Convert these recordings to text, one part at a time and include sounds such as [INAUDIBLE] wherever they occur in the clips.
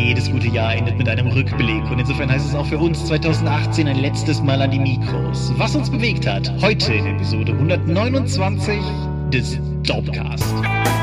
Jedes gute Jahr endet mit einem Rückblick und insofern heißt es auch für uns 2018 ein letztes Mal an die Mikros. Was uns bewegt hat, heute in Episode 129 des Dorpcast.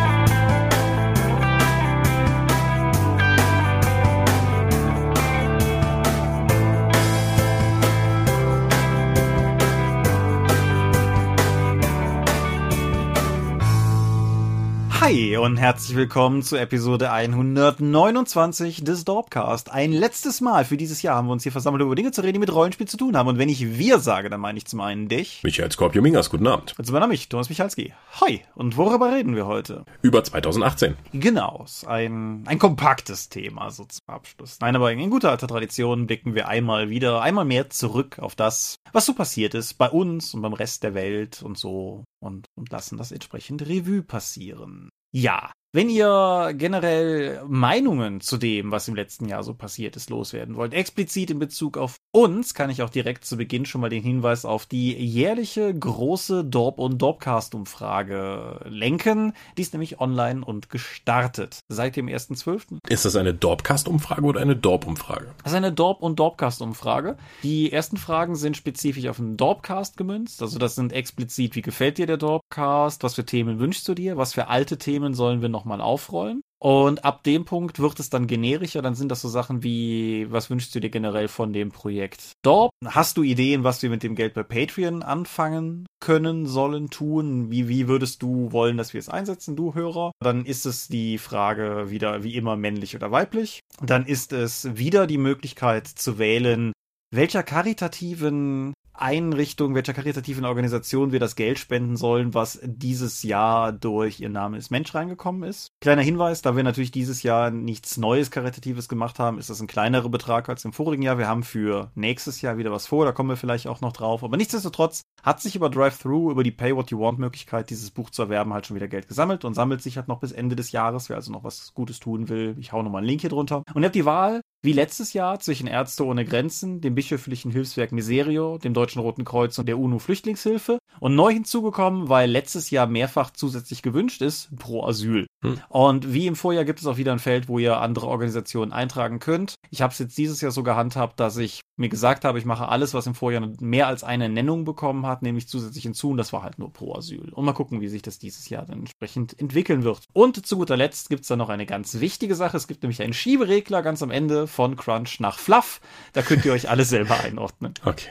Hi und herzlich willkommen zu Episode 129 des Dorpcast. Ein letztes Mal für dieses Jahr haben wir uns hier versammelt, über Dinge zu reden, die mit Rollenspiel zu tun haben. Und wenn ich wir sage, dann meine ich zum einen dich. Michael Scorpio Mingas, guten Abend. Und zum anderen mich, Thomas Michalski. Hi. Und worüber reden wir heute? Über 2018. Genau. Ein, ein kompaktes Thema so zum Abschluss. Nein, aber in guter alter Tradition blicken wir einmal wieder, einmal mehr zurück auf das, was so passiert ist bei uns und beim Rest der Welt und so und, und lassen das entsprechend Revue passieren. Ja, wenn ihr generell Meinungen zu dem, was im letzten Jahr so passiert ist, loswerden wollt, explizit in Bezug auf uns, kann ich auch direkt zu Beginn schon mal den Hinweis auf die jährliche große Dorp- und Dorpcast-Umfrage lenken. Die ist nämlich online und gestartet seit dem 1.12. Ist das eine Dorpcast-Umfrage oder eine Dorp-Umfrage? Das ist eine Dorp- und Dorpcast-Umfrage. Die ersten Fragen sind spezifisch auf den Dorpcast gemünzt. Also das sind explizit, wie gefällt dir der Dorpcast? Was für Themen wünschst du dir? Was für alte Themen sollen wir noch mal aufrollen. Und ab dem Punkt wird es dann generischer, dann sind das so Sachen wie, was wünschst du dir generell von dem Projekt Dorp? Hast du Ideen, was wir mit dem Geld bei Patreon anfangen können, sollen, tun? Wie, wie würdest du wollen, dass wir es einsetzen, du Hörer? Dann ist es die Frage wieder wie immer männlich oder weiblich. Dann ist es wieder die Möglichkeit zu wählen, welcher karitativen Einrichtung, welcher karitativen Organisation wir das Geld spenden sollen, was dieses Jahr durch Ihr Name ist Mensch reingekommen ist. Kleiner Hinweis, da wir natürlich dieses Jahr nichts Neues Karitatives gemacht haben, ist das ein kleinerer Betrag als im vorigen Jahr. Wir haben für nächstes Jahr wieder was vor, da kommen wir vielleicht auch noch drauf. Aber nichtsdestotrotz hat sich über Drive-Thru, über die Pay What You Want Möglichkeit, dieses Buch zu erwerben, halt schon wieder Geld gesammelt und sammelt sich halt noch bis Ende des Jahres. Wer also noch was Gutes tun will, ich hau nochmal einen Link hier drunter. Und ihr habt die Wahl, wie letztes Jahr zwischen Ärzte ohne Grenzen, dem bischöflichen Hilfswerk Miserio, dem Deutschen Roten Kreuz und der UNO Flüchtlingshilfe. Und neu hinzugekommen, weil letztes Jahr mehrfach zusätzlich gewünscht ist, Pro Asyl. Hm. Und wie im Vorjahr gibt es auch wieder ein Feld, wo ihr andere Organisationen eintragen könnt. Ich habe es jetzt dieses Jahr so gehandhabt, dass ich mir gesagt habe, ich mache alles, was im Vorjahr mehr als eine Nennung bekommen hat, nämlich zusätzlich hinzu. Und das war halt nur Pro Asyl. Und mal gucken, wie sich das dieses Jahr dann entsprechend entwickeln wird. Und zu guter Letzt gibt es dann noch eine ganz wichtige Sache. Es gibt nämlich einen Schieberegler ganz am Ende von Crunch nach Fluff. Da könnt ihr euch alle selber einordnen. Okay.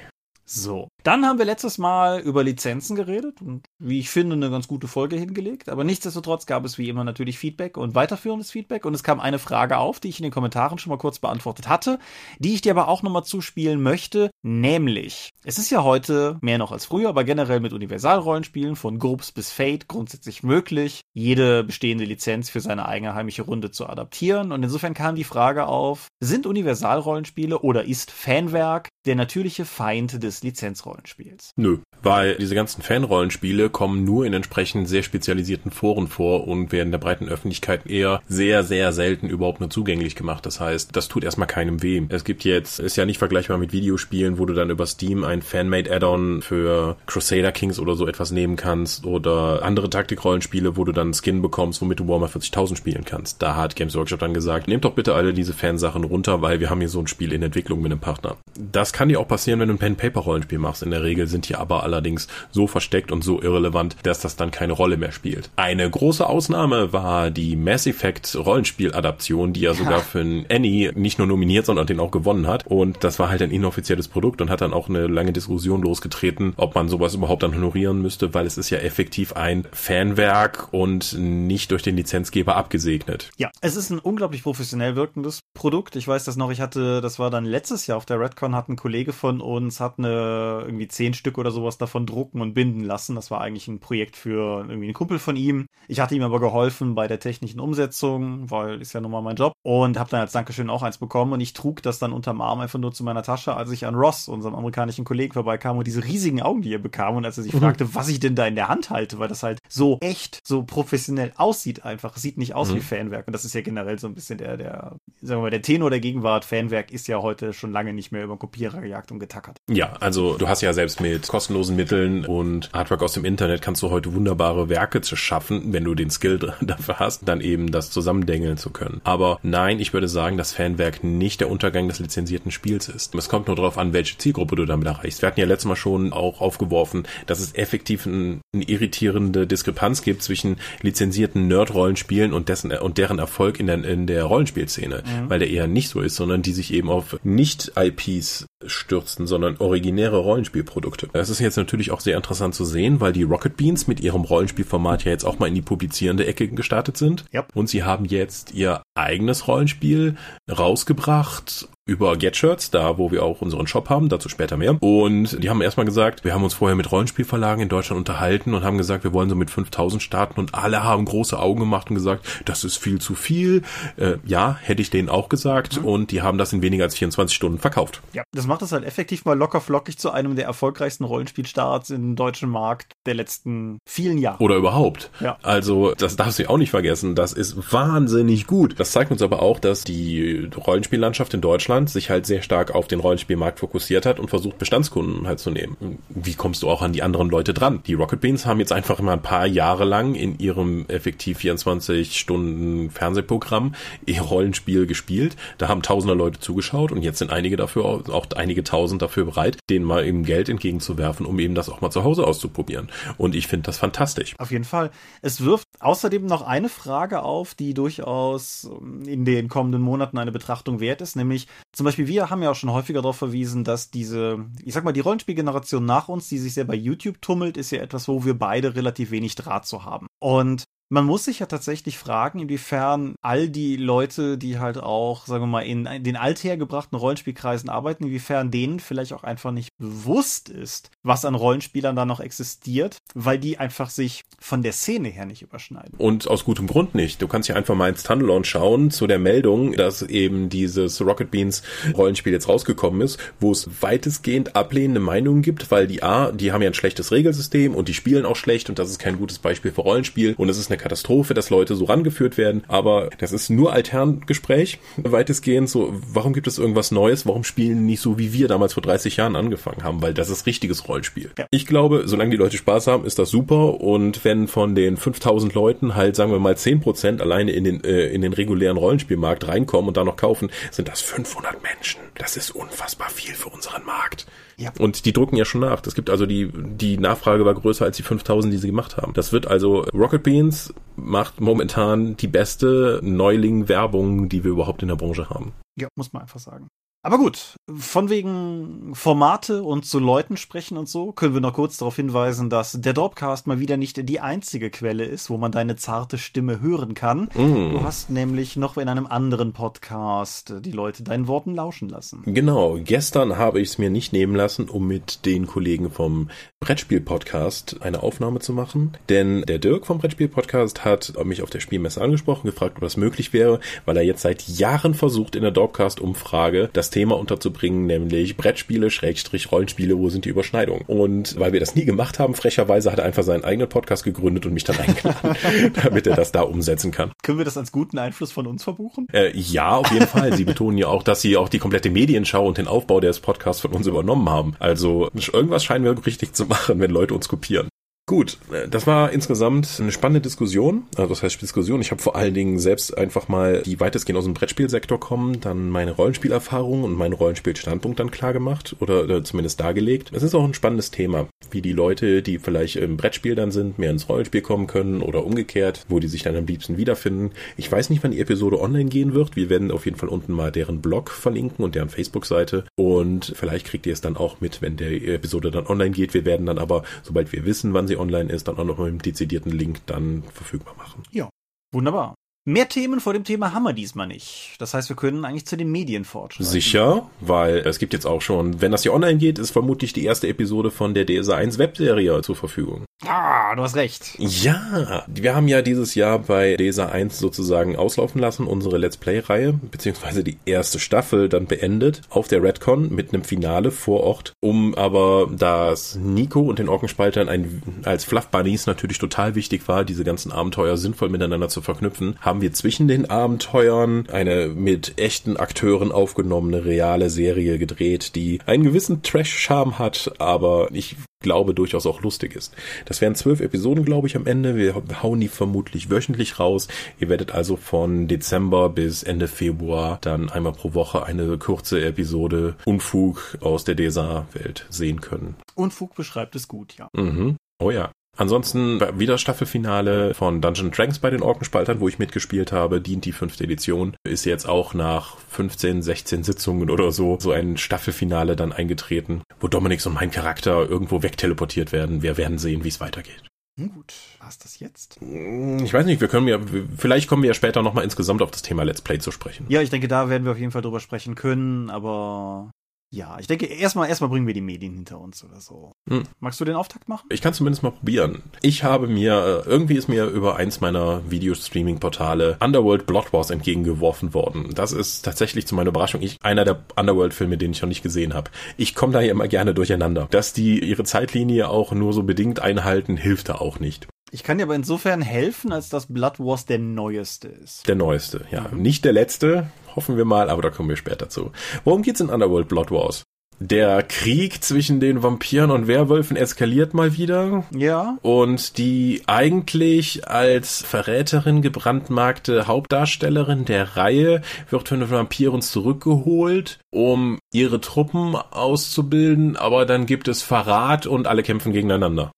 So. Dann haben wir letztes Mal über Lizenzen geredet und wie ich finde eine ganz gute Folge hingelegt. Aber nichtsdestotrotz gab es wie immer natürlich Feedback und weiterführendes Feedback. Und es kam eine Frage auf, die ich in den Kommentaren schon mal kurz beantwortet hatte, die ich dir aber auch nochmal zuspielen möchte. Nämlich, es ist ja heute mehr noch als früher, aber generell mit Universalrollenspielen von Groups bis Fate grundsätzlich möglich, jede bestehende Lizenz für seine eigene heimische Runde zu adaptieren. Und insofern kam die Frage auf, sind Universalrollenspiele oder ist Fanwerk der natürliche Feind des Lizenzrollenspiels? Nö, weil diese ganzen Fanrollenspiele kommen nur in entsprechend sehr spezialisierten Foren vor und werden der breiten Öffentlichkeit eher sehr, sehr selten überhaupt nur zugänglich gemacht. Das heißt, das tut erstmal keinem weh. Es gibt jetzt, ist ja nicht vergleichbar mit Videospielen, wo du dann über Steam ein Fanmade Add-on für Crusader Kings oder so etwas nehmen kannst oder andere Taktikrollenspiele, wo du dann Skin bekommst, womit du Warhammer 40.000 spielen kannst. Da hat Games Workshop dann gesagt, nehmt doch bitte alle diese Fansachen runter, weil wir haben hier so ein Spiel in Entwicklung mit einem Partner. Das kann dir auch passieren, wenn du ein Pen-Paper-Rollenspiel machst. In der Regel sind die aber allerdings so versteckt und so irrelevant, dass das dann keine Rolle mehr spielt. Eine große Ausnahme war die Mass Effect Rollenspiel-Adaption, die ja sogar für einen Annie nicht nur nominiert, sondern den auch gewonnen hat. Und das war halt ein inoffizielles Produkt und hat dann auch eine lange Diskussion losgetreten, ob man sowas überhaupt dann honorieren müsste, weil es ist ja effektiv ein Fanwerk und nicht durch den Lizenzgeber abgesegnet. Ja, es ist ein unglaublich professionell wirkendes Produkt. Ich weiß das noch, ich hatte, das war dann letztes Jahr auf der Redcon, hat ein Kollege von uns, hat eine irgendwie zehn Stück oder sowas davon drucken und binden lassen. Das war eigentlich ein Projekt für irgendwie einen Kumpel von ihm. Ich hatte ihm aber geholfen bei der technischen Umsetzung, weil ist ja nun mal mein Job und habe dann als Dankeschön auch eins bekommen und ich trug das dann unterm Arm einfach nur zu meiner Tasche, als ich an Ross, unserem amerikanischen Kollegen, vorbeikam und diese riesigen Augen, die er bekam und als er sich mhm. fragte, was ich denn da in der Hand halte, weil das halt so echt, so professionell aussieht einfach. Es sieht nicht aus mhm. wie Fanwerk und das ist ja generell so ein bisschen der, der, sagen wir mal, der Tenor der Gegenwart, Fanwerk, ist ja heute schon lange nicht mehr über Kopierer gejagt und getackert. Ja, also du hast ja selbst mit kostenlosen Mitteln und Artwork aus dem Internet kannst du heute wunderbare Werke zu schaffen, wenn du den Skill [LAUGHS] dafür hast, dann eben das zusammendengeln zu können. Aber nein, ich würde sagen, dass Fanwerk nicht der Untergang des lizenzierten Spiels ist. Es kommt nur darauf an, welche Zielgruppe du damit erreichst. Wir hatten ja letztes Mal schon auch aufgeworfen, dass es effektiv ein, eine irritierende Diskrepanz gibt zwischen lizenzierten Nerd-Rollenspielen und dessen und deren Erfolg in der, in der Rollenspielszene, mhm. weil der eher nicht so ist, sondern die sich eben auf Nicht-IPs stürzen, sondern originäre Rollenspielprodukte. Das ist jetzt natürlich auch sehr interessant zu sehen, weil die Rocket Beans mit ihrem Rollenspielformat ja jetzt auch mal in die publizierende Ecke gestartet sind. Yep. Und sie haben jetzt ihr eigenes Rollenspiel rausgebracht über Getshirts, da wo wir auch unseren Shop haben, dazu später mehr. Und die haben erstmal gesagt, wir haben uns vorher mit Rollenspielverlagen in Deutschland unterhalten und haben gesagt, wir wollen so mit 5000 starten und alle haben große Augen gemacht und gesagt, das ist viel zu viel. Äh, ja, hätte ich denen auch gesagt mhm. und die haben das in weniger als 24 Stunden verkauft. Ja, das macht es halt effektiv mal locker flockig zu einem der erfolgreichsten Rollenspielstarts im deutschen Markt der letzten vielen Jahre. Oder überhaupt. Ja. Also, das darfst du auch nicht vergessen. Das ist wahnsinnig gut. Das zeigt uns aber auch, dass die Rollenspiellandschaft in Deutschland sich halt sehr stark auf den Rollenspielmarkt fokussiert hat und versucht, Bestandskunden halt zu nehmen. Wie kommst du auch an die anderen Leute dran? Die Rocket Beans haben jetzt einfach immer ein paar Jahre lang in ihrem effektiv 24 Stunden Fernsehprogramm ihr Rollenspiel gespielt. Da haben tausender Leute zugeschaut und jetzt sind einige dafür, auch einige tausend dafür bereit, denen mal eben Geld entgegenzuwerfen, um eben das auch mal zu Hause auszuprobieren. Und ich finde das fantastisch. Auf jeden Fall. Es wirft außerdem noch eine Frage auf, die durchaus in den kommenden Monaten eine Betrachtung wert ist, nämlich zum Beispiel, wir haben ja auch schon häufiger darauf verwiesen, dass diese, ich sag mal, die Rollenspielgeneration nach uns, die sich sehr bei YouTube tummelt, ist ja etwas, wo wir beide relativ wenig Draht zu haben. Und man muss sich ja tatsächlich fragen, inwiefern all die Leute, die halt auch, sagen wir mal, in den althergebrachten Rollenspielkreisen arbeiten, inwiefern denen vielleicht auch einfach nicht bewusst ist, was an Rollenspielern da noch existiert, weil die einfach sich von der Szene her nicht überschneiden. Und aus gutem Grund nicht. Du kannst ja einfach mal ins Tunnelon schauen zu der Meldung, dass eben dieses Rocket Beans Rollenspiel jetzt rausgekommen ist, wo es weitestgehend ablehnende Meinungen gibt, weil die A, die haben ja ein schlechtes Regelsystem und die spielen auch schlecht und das ist kein gutes Beispiel für Rollenspiel und es ist eine eine Katastrophe, dass Leute so rangeführt werden, aber das ist nur Alterngespräch, weitestgehend so, warum gibt es irgendwas Neues, warum spielen nicht so, wie wir damals vor 30 Jahren angefangen haben, weil das ist richtiges Rollenspiel. Ja. Ich glaube, solange die Leute Spaß haben, ist das super und wenn von den 5000 Leuten halt, sagen wir mal 10% alleine in den, äh, in den regulären Rollenspielmarkt reinkommen und da noch kaufen, sind das 500 Menschen. Das ist unfassbar viel für unseren Markt. Ja. Und die drucken ja schon nach. Das gibt also die, die Nachfrage war größer als die 5000, die sie gemacht haben. Das wird also, Rocket Beans macht momentan die beste Neuling-Werbung, die wir überhaupt in der Branche haben. Ja, muss man einfach sagen. Aber gut, von wegen Formate und zu Leuten sprechen und so, können wir noch kurz darauf hinweisen, dass der Dropcast mal wieder nicht die einzige Quelle ist, wo man deine zarte Stimme hören kann. Mm. Du hast nämlich noch in einem anderen Podcast die Leute deinen Worten lauschen lassen. Genau, gestern habe ich es mir nicht nehmen lassen, um mit den Kollegen vom Brettspiel-Podcast eine Aufnahme zu machen. Denn der Dirk vom Brettspiel-Podcast hat mich auf der Spielmesse angesprochen, gefragt, ob das möglich wäre, weil er jetzt seit Jahren versucht, in der Dropcast-Umfrage das Thema unterzubringen, nämlich Brettspiele, Schrägstrich, Rollenspiele, wo sind die Überschneidungen? Und weil wir das nie gemacht haben, frecherweise hat er einfach seinen eigenen Podcast gegründet und mich dann [LAUGHS] eingeladen, damit er das da umsetzen kann. Können wir das als guten Einfluss von uns verbuchen? Äh, ja, auf jeden Fall. Sie betonen ja auch, dass sie auch die komplette Medienschau und den Aufbau des Podcasts von uns übernommen haben. Also irgendwas scheinen wir richtig zu machen, wenn Leute uns kopieren. Gut, äh, das war insgesamt eine spannende Diskussion. Also das heißt Diskussion. Ich habe vor allen Dingen selbst einfach mal, die weitestgehend aus dem Brettspielsektor kommen, dann meine Rollenspielerfahrung und meinen Rollenspielstandpunkt dann klar gemacht oder, oder zumindest dargelegt. Es ist auch ein spannendes Thema, wie die Leute, die vielleicht im Brettspiel dann sind, mehr ins Rollenspiel kommen können oder umgekehrt, wo die sich dann am liebsten wiederfinden. Ich weiß nicht, wann die Episode online gehen wird. Wir werden auf jeden Fall unten mal deren Blog verlinken und deren Facebook-Seite und vielleicht kriegt ihr es dann auch mit, wenn der Episode dann online geht. Wir werden dann aber, sobald wir wissen, wann sie online ist, dann auch noch mit einem dezidierten Link dann verfügbar machen. Ja, wunderbar. Mehr Themen vor dem Thema haben wir diesmal nicht. Das heißt, wir können eigentlich zu den Medien fortschreiten. Sicher, weil es gibt jetzt auch schon, wenn das hier online geht, ist vermutlich die erste Episode von der DSA 1 Webserie zur Verfügung. Ah, du hast recht. Ja, wir haben ja dieses Jahr bei DSA 1 sozusagen auslaufen lassen, unsere Let's Play-Reihe, beziehungsweise die erste Staffel dann beendet auf der Redcon mit einem Finale vor Ort, um aber, das Nico und den Orkenspaltern ein, als Fluff Bunnies natürlich total wichtig war, diese ganzen Abenteuer sinnvoll miteinander zu verknüpfen, haben haben wir zwischen den Abenteuern eine mit echten Akteuren aufgenommene reale Serie gedreht, die einen gewissen Trash-Charme hat, aber ich glaube durchaus auch lustig ist. Das wären zwölf Episoden, glaube ich, am Ende. Wir hauen die vermutlich wöchentlich raus. Ihr werdet also von Dezember bis Ende Februar dann einmal pro Woche eine kurze Episode Unfug aus der DSA-Welt sehen können. Unfug beschreibt es gut, ja. Mhm. Oh ja. Ansonsten wieder Staffelfinale von Dungeon Dragons bei den Orkenspaltern, wo ich mitgespielt habe, dient die fünfte Edition. Ist jetzt auch nach 15, 16 Sitzungen oder so so ein Staffelfinale dann eingetreten, wo Dominik und mein Charakter irgendwo wegteleportiert werden. Wir werden sehen, wie es weitergeht. Hm, gut, war's das jetzt? Ich weiß nicht, wir können ja, vielleicht kommen wir ja später nochmal insgesamt auf das Thema Let's Play zu sprechen. Ja, ich denke, da werden wir auf jeden Fall drüber sprechen können, aber ja, ich denke, erstmal erstmal bringen wir die Medien hinter uns oder so. Hm. Magst du den Auftakt machen? Ich kann zumindest mal probieren. Ich habe mir, äh, irgendwie ist mir über eins meiner Videostreaming-Portale Underworld Blood Wars entgegengeworfen worden. Das ist tatsächlich zu meiner Überraschung ich, einer der Underworld-Filme, den ich noch nicht gesehen habe. Ich komme da ja immer gerne durcheinander. Dass die ihre Zeitlinie auch nur so bedingt einhalten, hilft da auch nicht. Ich kann dir aber insofern helfen, als dass Blood Wars der neueste ist. Der neueste, ja. Mhm. Nicht der letzte, hoffen wir mal, aber da kommen wir später zu. Worum geht's in Underworld Blood Wars? Der Krieg zwischen den Vampiren und Werwölfen eskaliert mal wieder. Ja. Und die eigentlich als Verräterin gebrandmarkte Hauptdarstellerin der Reihe wird von den Vampiren zurückgeholt, um ihre Truppen auszubilden, aber dann gibt es Verrat und alle kämpfen gegeneinander.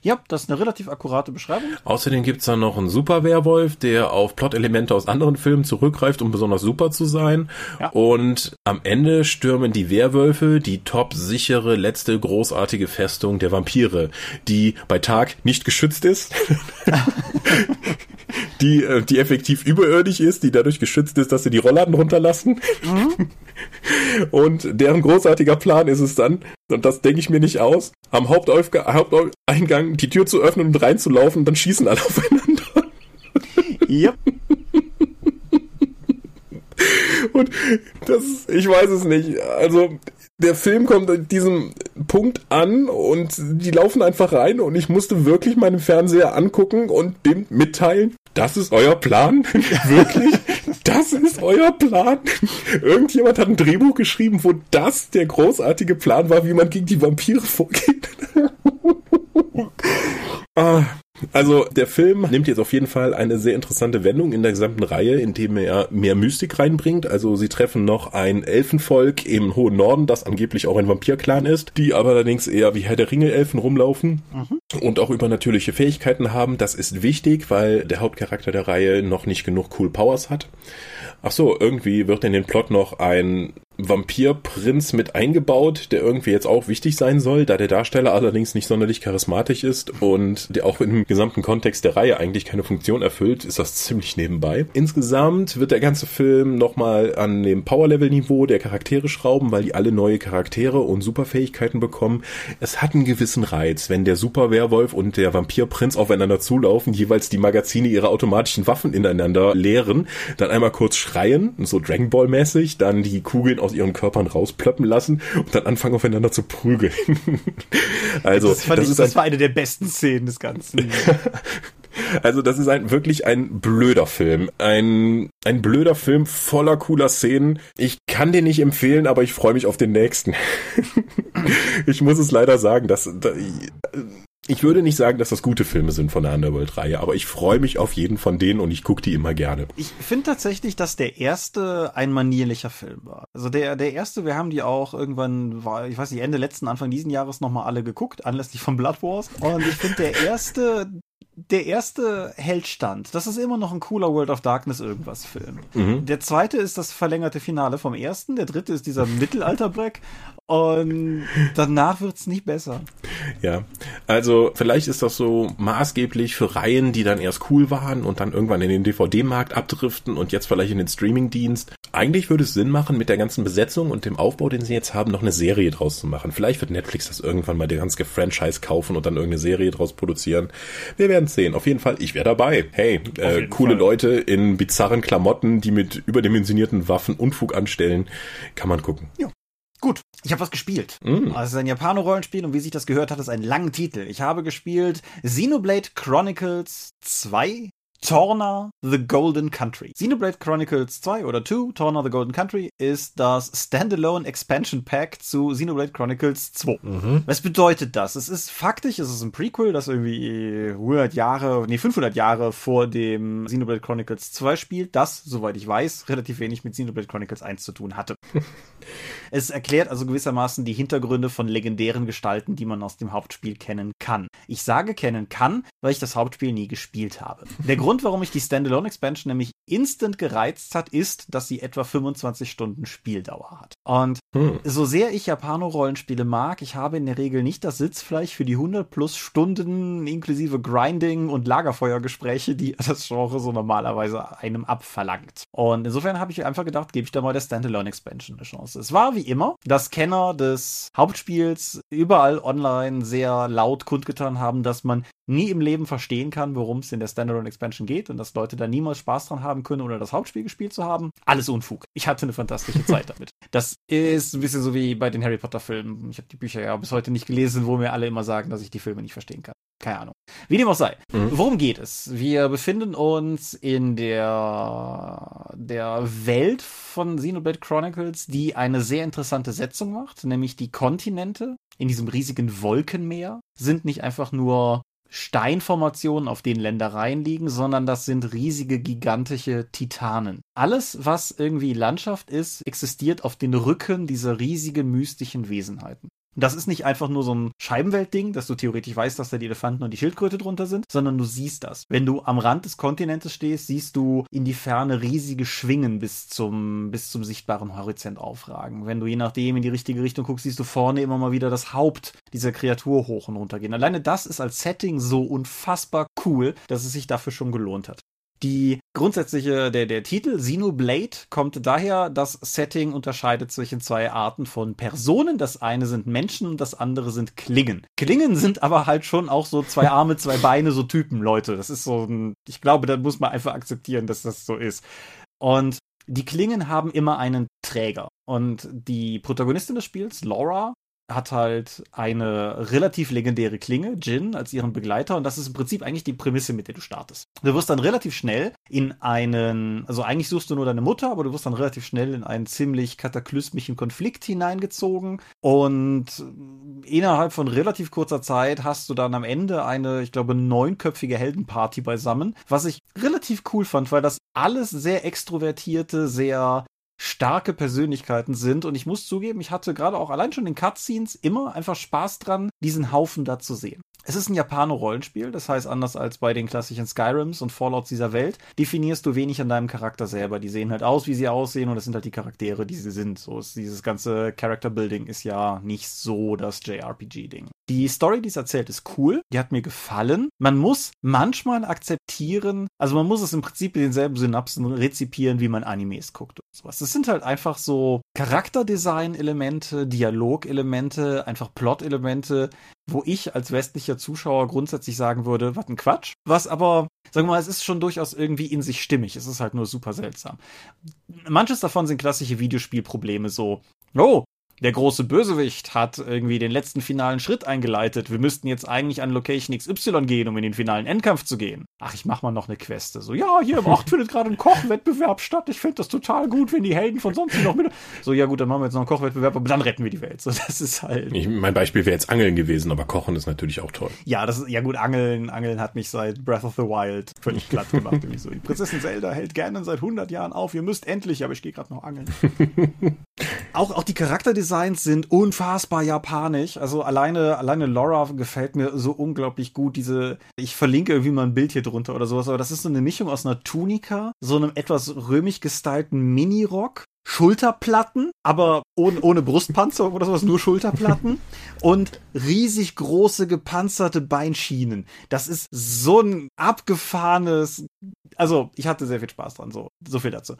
Ja, das ist eine relativ akkurate Beschreibung. Außerdem gibt's dann noch einen Super-Werwolf, der auf Plot-Elemente aus anderen Filmen zurückgreift, um besonders super zu sein. Ja. Und am Ende stürmen die Werwölfe die top-sichere letzte großartige Festung der Vampire, die bei Tag nicht geschützt ist. [LAUGHS] die, äh, die effektiv überirdisch ist, die dadurch geschützt ist, dass sie die Rollladen runterlassen. Mhm. [LAUGHS] Und deren großartiger Plan ist es dann, und das denke ich mir nicht aus, am Haupteingang die Tür zu öffnen und reinzulaufen, dann schießen alle [LAUGHS] aufeinander. Yep. Und das, ich weiß es nicht. Also, der Film kommt an diesem Punkt an und die laufen einfach rein und ich musste wirklich meinen Fernseher angucken und dem mitteilen, das ist euer Plan? [LAUGHS] Wirklich? Das ist euer Plan? Irgendjemand hat ein Drehbuch geschrieben, wo das der großartige Plan war, wie man gegen die Vampire vorgeht. Ah, also der Film nimmt jetzt auf jeden Fall eine sehr interessante Wendung in der gesamten Reihe, indem er mehr Mystik reinbringt. Also sie treffen noch ein Elfenvolk im hohen Norden, das angeblich auch ein Vampir-Clan ist, die aber allerdings eher wie Herr der Ringe-Elfen rumlaufen mhm. und auch übernatürliche Fähigkeiten haben. Das ist wichtig, weil der Hauptcharakter der Reihe noch nicht genug Cool Powers hat. Ach so, irgendwie wird in den Plot noch ein Vampirprinz mit eingebaut, der irgendwie jetzt auch wichtig sein soll, da der Darsteller allerdings nicht sonderlich charismatisch ist und der auch im gesamten Kontext der Reihe eigentlich keine Funktion erfüllt, ist das ziemlich nebenbei. Insgesamt wird der ganze Film nochmal an dem Power-Level-Niveau der Charaktere schrauben, weil die alle neue Charaktere und Superfähigkeiten bekommen. Es hat einen gewissen Reiz, wenn der Super-Werwolf und der Vampirprinz aufeinander zulaufen, jeweils die Magazine ihrer automatischen Waffen ineinander leeren, dann einmal kurz schreien, so Dragon Ball mäßig, dann die Kugeln aus ihren Körpern rausplöppen lassen und dann anfangen aufeinander zu prügeln. [LAUGHS] also das, das, ich, ist das war eine der besten Szenen des Ganzen. [LAUGHS] Also das ist ein wirklich ein blöder Film. Ein, ein blöder Film voller cooler Szenen. Ich kann den nicht empfehlen, aber ich freue mich auf den nächsten. [LAUGHS] ich muss es leider sagen, dass, ich würde nicht sagen, dass das gute Filme sind von der Underworld-Reihe, aber ich freue mich auf jeden von denen und ich gucke die immer gerne. Ich finde tatsächlich, dass der erste ein manierlicher Film war. Also der, der erste, wir haben die auch irgendwann, war, ich weiß nicht, Ende letzten, Anfang diesen Jahres nochmal alle geguckt, anlässlich von Blood Wars. Und ich finde, der erste, der erste hält stand. Das ist immer noch ein cooler World of Darkness irgendwas Film. Mhm. Der zweite ist das verlängerte Finale vom ersten. Der dritte ist dieser Mittelalterbreck. Und danach wird's nicht besser. Ja, also vielleicht ist das so maßgeblich für Reihen, die dann erst cool waren und dann irgendwann in den DVD-Markt abdriften und jetzt vielleicht in den Streaming-Dienst. Eigentlich würde es Sinn machen, mit der ganzen Besetzung und dem Aufbau, den sie jetzt haben, noch eine Serie draus zu machen. Vielleicht wird Netflix das irgendwann mal der ganze Franchise kaufen und dann irgendeine Serie draus produzieren. Wir werden sehen. Auf jeden Fall, ich wäre dabei. Hey, äh, coole Fall. Leute in bizarren Klamotten, die mit überdimensionierten Waffen Unfug anstellen. Kann man gucken. Ja. Gut, ich habe was gespielt. Mm. Also es ist ein Japano-Rollenspiel und wie sich das gehört hat, ist ein langen Titel. Ich habe gespielt Xenoblade Chronicles 2 Torna the Golden Country. Xenoblade Chronicles 2 oder 2, Torna the Golden Country, ist das Standalone Expansion Pack zu Xenoblade Chronicles 2. Mhm. Was bedeutet das? Es ist faktisch, es ist ein Prequel, das irgendwie 100 Jahre, nee, 500 Jahre vor dem Xenoblade Chronicles 2 spielt, das, soweit ich weiß, relativ wenig mit Xenoblade Chronicles 1 zu tun hatte. [LAUGHS] es erklärt also gewissermaßen die Hintergründe von legendären Gestalten, die man aus dem Hauptspiel kennen kann. Ich sage kennen kann, weil ich das Hauptspiel nie gespielt habe. Der Grund, warum mich die Standalone Expansion nämlich instant gereizt hat, ist, dass sie etwa 25 Stunden Spieldauer hat. Und hm. so sehr ich Japano-Rollenspiele mag, ich habe in der Regel nicht das Sitzfleisch für die 100 plus Stunden inklusive Grinding und Lagerfeuergespräche, die [LAUGHS] das Genre so normalerweise einem abverlangt. Und insofern habe ich einfach gedacht, gebe ich da mal der Standalone Expansion eine Chance. Es war wie immer, dass Kenner des Hauptspiels überall online sehr laut kundgetan haben, dass man nie im Leben verstehen kann, worum es in der Standalone Expansion geht und dass Leute da niemals Spaß dran haben können, ohne das Hauptspiel gespielt zu haben. Alles Unfug. Ich hatte eine fantastische Zeit [LAUGHS] damit. Das ist ein bisschen so wie bei den Harry Potter Filmen. Ich habe die Bücher ja bis heute nicht gelesen, wo mir alle immer sagen, dass ich die Filme nicht verstehen kann. Keine Ahnung. Wie dem auch sei. Mhm. Worum geht es? Wir befinden uns in der, der Welt von Xenoblade Chronicles, die eine sehr interessante Setzung macht, nämlich die Kontinente in diesem riesigen Wolkenmeer sind nicht einfach nur Steinformationen, auf denen Ländereien liegen, sondern das sind riesige, gigantische Titanen. Alles, was irgendwie Landschaft ist, existiert auf den Rücken dieser riesigen, mystischen Wesenheiten. Das ist nicht einfach nur so ein Scheibenweltding, dass du theoretisch weißt, dass da die Elefanten und die Schildkröte drunter sind, sondern du siehst das. Wenn du am Rand des Kontinentes stehst, siehst du in die Ferne riesige Schwingen bis zum, bis zum sichtbaren Horizont aufragen. Wenn du je nachdem in die richtige Richtung guckst, siehst du vorne immer mal wieder das Haupt dieser Kreatur hoch und runter gehen. Alleine das ist als Setting so unfassbar cool, dass es sich dafür schon gelohnt hat. Die grundsätzliche, der, der Titel Xenoblade kommt daher, das Setting unterscheidet zwischen zwei Arten von Personen. Das eine sind Menschen und das andere sind Klingen. Klingen sind aber halt schon auch so zwei [LAUGHS] Arme, zwei Beine, so Typen, Leute. Das ist so ein, ich glaube, da muss man einfach akzeptieren, dass das so ist. Und die Klingen haben immer einen Träger. Und die Protagonistin des Spiels, Laura, hat halt eine relativ legendäre Klinge, Jin, als ihren Begleiter. Und das ist im Prinzip eigentlich die Prämisse, mit der du startest. Du wirst dann relativ schnell in einen, also eigentlich suchst du nur deine Mutter, aber du wirst dann relativ schnell in einen ziemlich kataklysmischen Konflikt hineingezogen. Und innerhalb von relativ kurzer Zeit hast du dann am Ende eine, ich glaube, neunköpfige Heldenparty beisammen, was ich relativ cool fand, weil das alles sehr extrovertierte, sehr starke Persönlichkeiten sind. Und ich muss zugeben, ich hatte gerade auch allein schon in Cutscenes immer einfach Spaß dran, diesen Haufen da zu sehen. Es ist ein Japano-Rollenspiel, das heißt, anders als bei den klassischen Skyrims und Fallouts dieser Welt, definierst du wenig an deinem Charakter selber. Die sehen halt aus, wie sie aussehen, und das sind halt die Charaktere, die sie sind. So ist dieses ganze Character-Building ist ja nicht so das JRPG-Ding. Die Story, die es erzählt, ist cool. Die hat mir gefallen. Man muss manchmal akzeptieren, also man muss es im Prinzip in denselben Synapsen rezipieren, wie man Animes guckt und sowas. Das sind halt einfach so Charakterdesign-Elemente, Dialog-Elemente, einfach Plot-Elemente, wo ich als westlicher Zuschauer grundsätzlich sagen würde, was ein Quatsch. Was aber, sagen wir mal, es ist schon durchaus irgendwie in sich stimmig. Es ist halt nur super seltsam. Manches davon sind klassische Videospielprobleme, so, oh, der große Bösewicht hat irgendwie den letzten finalen Schritt eingeleitet. Wir müssten jetzt eigentlich an Location XY gehen, um in den finalen Endkampf zu gehen. Ach, ich mach mal noch eine Queste. So, ja, hier im Ort [LAUGHS] findet gerade ein Kochwettbewerb statt. Ich finde das total gut, wenn die Helden von sonst noch mit. So, ja gut, dann machen wir jetzt noch einen Kochwettbewerb, aber dann retten wir die Welt. So, das ist halt. Ich, mein Beispiel wäre jetzt Angeln gewesen, aber Kochen ist natürlich auch toll. Ja, das ist, ja gut, Angeln, Angeln hat mich seit Breath of the Wild völlig glatt gemacht. [LAUGHS] so. Die Prinzessin Zelda hält gerne seit 100 Jahren auf. Ihr müsst endlich, aber ich gehe gerade noch angeln. [LAUGHS] auch, auch die Charakterdesigns sind un unfassbar japanisch. Also alleine, alleine Laura gefällt mir so unglaublich gut. Diese, ich verlinke irgendwie mal ein Bild hier drunter oder sowas, aber das ist so eine Mischung aus einer Tunika, so einem etwas römisch gestylten Minirock Schulterplatten, aber ohne, ohne Brustpanzer oder sowas, nur Schulterplatten [LAUGHS] und riesig große gepanzerte Beinschienen. Das ist so ein abgefahrenes, also ich hatte sehr viel Spaß dran, so, so viel dazu.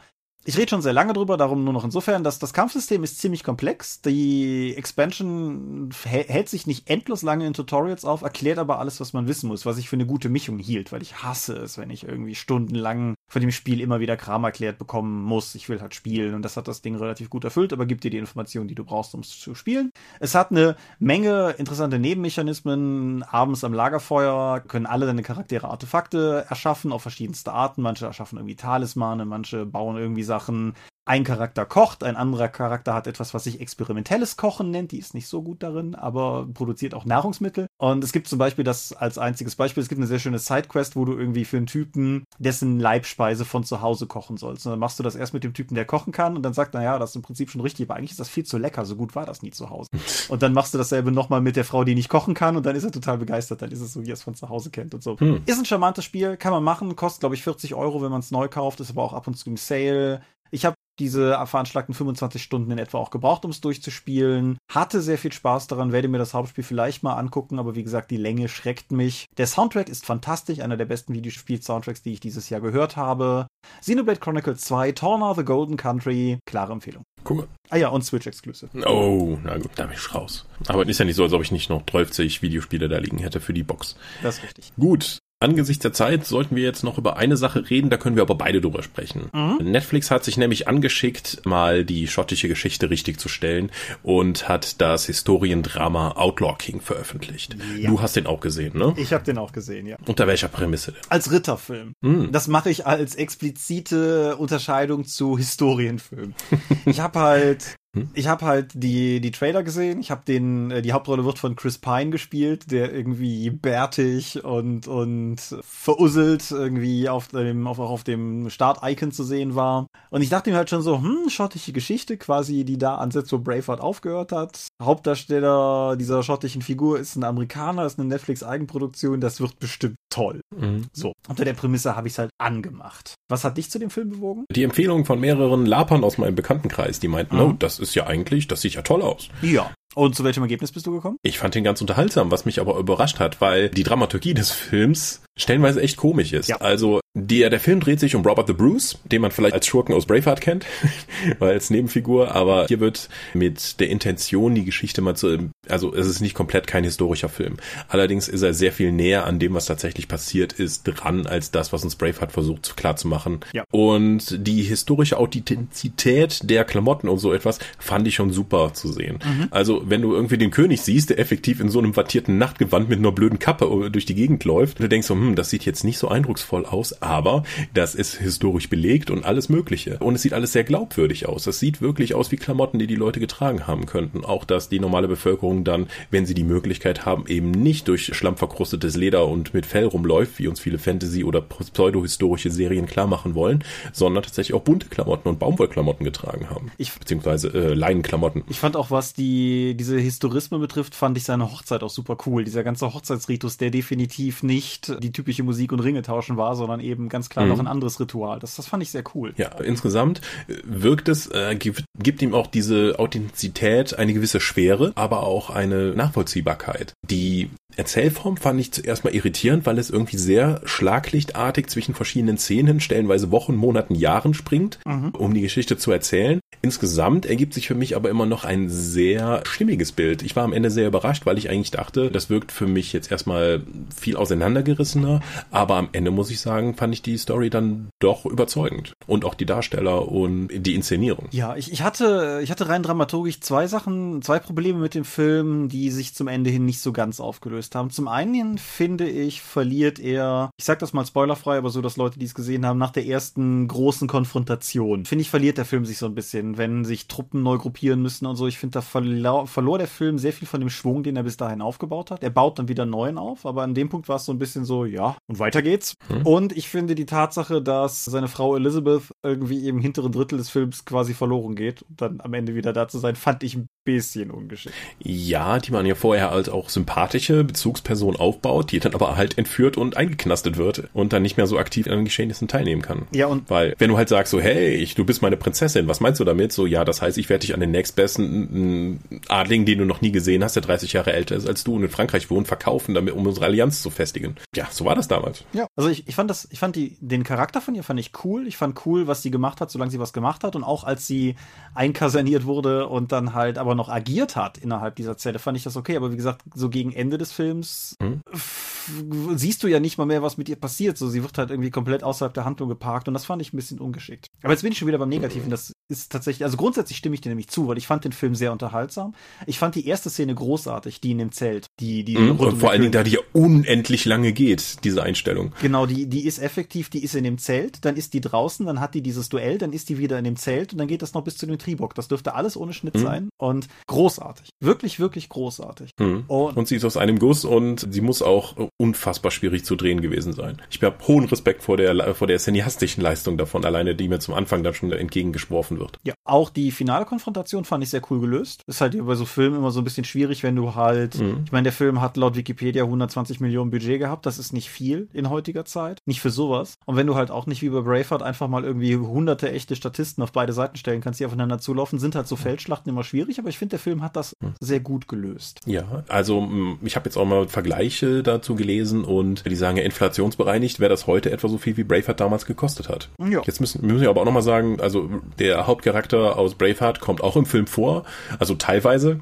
Ich rede schon sehr lange drüber, darum nur noch insofern, dass das Kampfsystem ist ziemlich komplex. Die Expansion hält sich nicht endlos lange in Tutorials auf, erklärt aber alles, was man wissen muss, was ich für eine gute Mischung hielt, weil ich hasse es, wenn ich irgendwie stundenlang von dem Spiel immer wieder Kram erklärt bekommen muss. Ich will halt spielen und das hat das Ding relativ gut erfüllt, aber gibt dir die Informationen, die du brauchst, um es zu spielen. Es hat eine Menge interessante Nebenmechanismen. Abends am Lagerfeuer können alle deine Charaktere Artefakte erschaffen auf verschiedenste Arten. Manche erschaffen irgendwie Talismane, manche bauen irgendwie Sachen ein Charakter kocht, ein anderer Charakter hat etwas, was sich experimentelles Kochen nennt. Die ist nicht so gut darin, aber produziert auch Nahrungsmittel. Und es gibt zum Beispiel das als einziges Beispiel, es gibt eine sehr schöne Sidequest, wo du irgendwie für einen Typen dessen Leibspeise von zu Hause kochen sollst. Und dann machst du das erst mit dem Typen, der kochen kann und dann sagt, naja, das ist im Prinzip schon richtig, aber eigentlich ist das viel zu lecker, so gut war das nie zu Hause. [LAUGHS] Und dann machst du dasselbe nochmal mit der Frau, die nicht kochen kann und dann ist er total begeistert, dann ist es so, wie er es von zu Hause kennt und so. Hm. Ist ein charmantes Spiel, kann man machen, kostet glaube ich 40 Euro, wenn man es neu kauft, ist aber auch ab und zu im Sale. Diese veranschlagten 25 Stunden in etwa auch gebraucht, um es durchzuspielen. Hatte sehr viel Spaß daran, werde mir das Hauptspiel vielleicht mal angucken, aber wie gesagt, die Länge schreckt mich. Der Soundtrack ist fantastisch, einer der besten Videospiel-Soundtracks, die ich dieses Jahr gehört habe. Xenoblade Chronicles 2, Torna the Golden Country, klare Empfehlung. Cool. Ah ja, und Switch Exclusive. Oh, na gut, da bin ich raus. Aber ist ja nicht so, als ob ich nicht noch 12 Videospiele da liegen hätte für die Box. Das ist richtig. Gut, Angesichts der Zeit sollten wir jetzt noch über eine Sache reden, da können wir aber beide drüber sprechen. Mhm. Netflix hat sich nämlich angeschickt, mal die schottische Geschichte richtig zu stellen und hat das Historiendrama Outlaw King veröffentlicht. Ja. Du hast den auch gesehen, ne? Ich habe den auch gesehen, ja. Unter welcher Prämisse denn? Als Ritterfilm. Mhm. Das mache ich als explizite Unterscheidung zu Historienfilm. ich habe halt hm? Ich habe halt die, die Trailer gesehen. Ich habe den, äh, die Hauptrolle wird von Chris Pine gespielt, der irgendwie bärtig und, und verusselt irgendwie auf dem, auf, auch auf dem Start-Icon zu sehen war. Und ich dachte mir halt schon so, hm, schottische Geschichte, quasi, die da ansetzt, wo Braveheart aufgehört hat. Hauptdarsteller dieser schottischen Figur ist ein Amerikaner, ist eine Netflix-Eigenproduktion, das wird bestimmt toll. Mhm. So, unter der Prämisse habe ich es halt angemacht. Was hat dich zu dem Film bewogen? Die Empfehlung von mehreren Lapern aus meinem Bekanntenkreis, die meinten, mhm. oh, das ist ja eigentlich, das sieht ja toll aus. Ja. Und zu welchem Ergebnis bist du gekommen? Ich fand ihn ganz unterhaltsam, was mich aber überrascht hat, weil die Dramaturgie des Films stellenweise echt komisch ist. Ja. Also der, der Film dreht sich um Robert the Bruce, den man vielleicht als Schurken aus Braveheart kennt, [LAUGHS] weil als Nebenfigur, aber hier wird mit der Intention, die Geschichte mal zu, also es ist nicht komplett kein historischer Film. Allerdings ist er sehr viel näher an dem, was tatsächlich passiert ist, dran, als das, was uns Braveheart versucht klarzumachen. Ja. Und die historische Authentizität der Klamotten und so etwas fand ich schon super zu sehen. Mhm. Also wenn du irgendwie den König siehst, der effektiv in so einem wattierten Nachtgewand mit einer blöden Kappe durch die Gegend läuft, du denkst so, hm, das sieht jetzt nicht so eindrucksvoll aus, aber das ist historisch belegt und alles Mögliche. Und es sieht alles sehr glaubwürdig aus. Das sieht wirklich aus wie Klamotten, die die Leute getragen haben könnten. Auch, dass die normale Bevölkerung dann, wenn sie die Möglichkeit haben, eben nicht durch schlammverkrustetes Leder und mit Fell rumläuft, wie uns viele Fantasy- oder pseudohistorische Serien klar machen wollen, sondern tatsächlich auch bunte Klamotten und Baumwollklamotten getragen haben. Ich, beziehungsweise äh, Leinenklamotten. Ich fand auch, was die diese Historismen betrifft, fand ich seine Hochzeit auch super cool. Dieser ganze Hochzeitsritus, der definitiv nicht die typische Musik und Ringe tauschen war, sondern eben ganz klar mhm. noch ein anderes Ritual. Das, das fand ich sehr cool. Ja, insgesamt äh, wirkt es, äh, gibt, gibt ihm auch diese Authentizität eine gewisse Schwere, aber auch eine Nachvollziehbarkeit. Die Erzählform fand ich zuerst mal irritierend, weil es irgendwie sehr schlaglichtartig zwischen verschiedenen Szenen, stellenweise Wochen, Monaten, Jahren springt, mhm. um die Geschichte zu erzählen. Insgesamt ergibt sich für mich aber immer noch ein sehr stimmiges Bild. Ich war am Ende sehr überrascht, weil ich eigentlich dachte, das wirkt für mich jetzt erstmal viel auseinandergerissener, aber am Ende muss ich sagen, fand ich die Story dann doch überzeugend. Und auch die Darsteller und die Inszenierung. Ja, ich, ich hatte, ich hatte rein dramaturgisch zwei Sachen, zwei Probleme mit dem Film, die sich zum Ende hin nicht so ganz aufgelöst haben. Zum einen finde ich, verliert er, ich sag das mal spoilerfrei, aber so, dass Leute, die es gesehen haben, nach der ersten großen Konfrontation, finde ich, verliert der Film sich so ein bisschen, wenn sich Truppen neu gruppieren müssen und so. Ich finde, da verlor, verlor der Film sehr viel von dem Schwung, den er bis dahin aufgebaut hat. Er baut dann wieder neuen auf, aber an dem Punkt war es so ein bisschen so, ja, und weiter geht's. Hm. Und ich finde die Tatsache, dass seine Frau Elizabeth irgendwie im hinteren Drittel des Films quasi verloren geht und dann am Ende wieder da zu sein, fand ich ein bisschen ungeschickt. Ja, die man ja vorher als auch sympathische Bezugsperson aufbaut, die dann aber halt entführt und eingeknastet wird und dann nicht mehr so aktiv an den Geschehnissen teilnehmen kann. Ja, und Weil, wenn du halt sagst so, hey, ich, du bist meine Prinzessin, was meinst du damit? So, ja, das heißt, ich werde dich an den nächstbesten mm, Adligen, den du noch nie gesehen hast, der 30 Jahre älter ist als du und in Frankreich wohnt, verkaufen, damit, um unsere Allianz zu festigen. Ja, so war das damals. Ja, also ich, ich fand das, ich fand die, den Charakter von ihr fand ich cool. Ich fand cool, was sie gemacht hat, solange sie was gemacht hat. Und auch als sie einkaserniert wurde und dann halt aber noch agiert hat innerhalb dieser Zelle, fand ich das okay. Aber wie gesagt, so gegen Ende des Films f- siehst du ja nicht mal mehr, was mit ihr passiert. So, sie wird halt irgendwie komplett außerhalb der Handlung geparkt und das fand ich ein bisschen ungeschickt. Aber jetzt bin ich schon wieder beim Negativen. Das ist tatsächlich, also grundsätzlich stimme ich dir nämlich zu, weil ich fand den Film sehr unterhaltsam. Ich fand die erste Szene großartig, die in dem Zelt, die, die Mhm. Und vor allen Dingen, da die ja unendlich lange geht, diese Einstellung. Genau, die, die ist effektiv, die ist in dem Zelt, dann ist die draußen, dann hat die dieses Duell, dann ist die wieder in dem Zelt und dann geht das noch bis zu dem Tribok. Das dürfte alles ohne Schnitt Mhm. sein und großartig. Wirklich, wirklich großartig. Mhm. Und, Und sie ist aus einem Guss und sie muss auch unfassbar schwierig zu drehen gewesen sein. Ich habe hohen Respekt vor der, vor der cineastischen Leistung davon, alleine die mir zum Anfang dann schon entgegengeschworfen wird. ja, auch die finale Konfrontation fand ich sehr cool gelöst. Ist halt bei so Filmen immer so ein bisschen schwierig, wenn du halt, Mhm. ich meine, der Film hat laut Wikipedia 120 Millionen Budget gehabt. Das ist nicht viel in heutiger Zeit. Nicht für sowas. Und wenn du halt auch nicht wie bei Braveheart einfach mal irgendwie hunderte echte Statisten auf beide Seiten stellen kannst, die aufeinander zulaufen, sind halt so Feldschlachten immer schwierig. Aber ich finde, der Film hat das sehr gut gelöst. Ja, also mh, ich habe jetzt auch mal Vergleiche dazu gelesen und die sagen ja, inflationsbereinigt wäre das heute etwa so viel, wie Braveheart damals gekostet hat. Ja. Jetzt müssen, müssen wir aber auch nochmal sagen, also der Hauptcharakter aus Braveheart kommt auch im Film vor, also teilweise.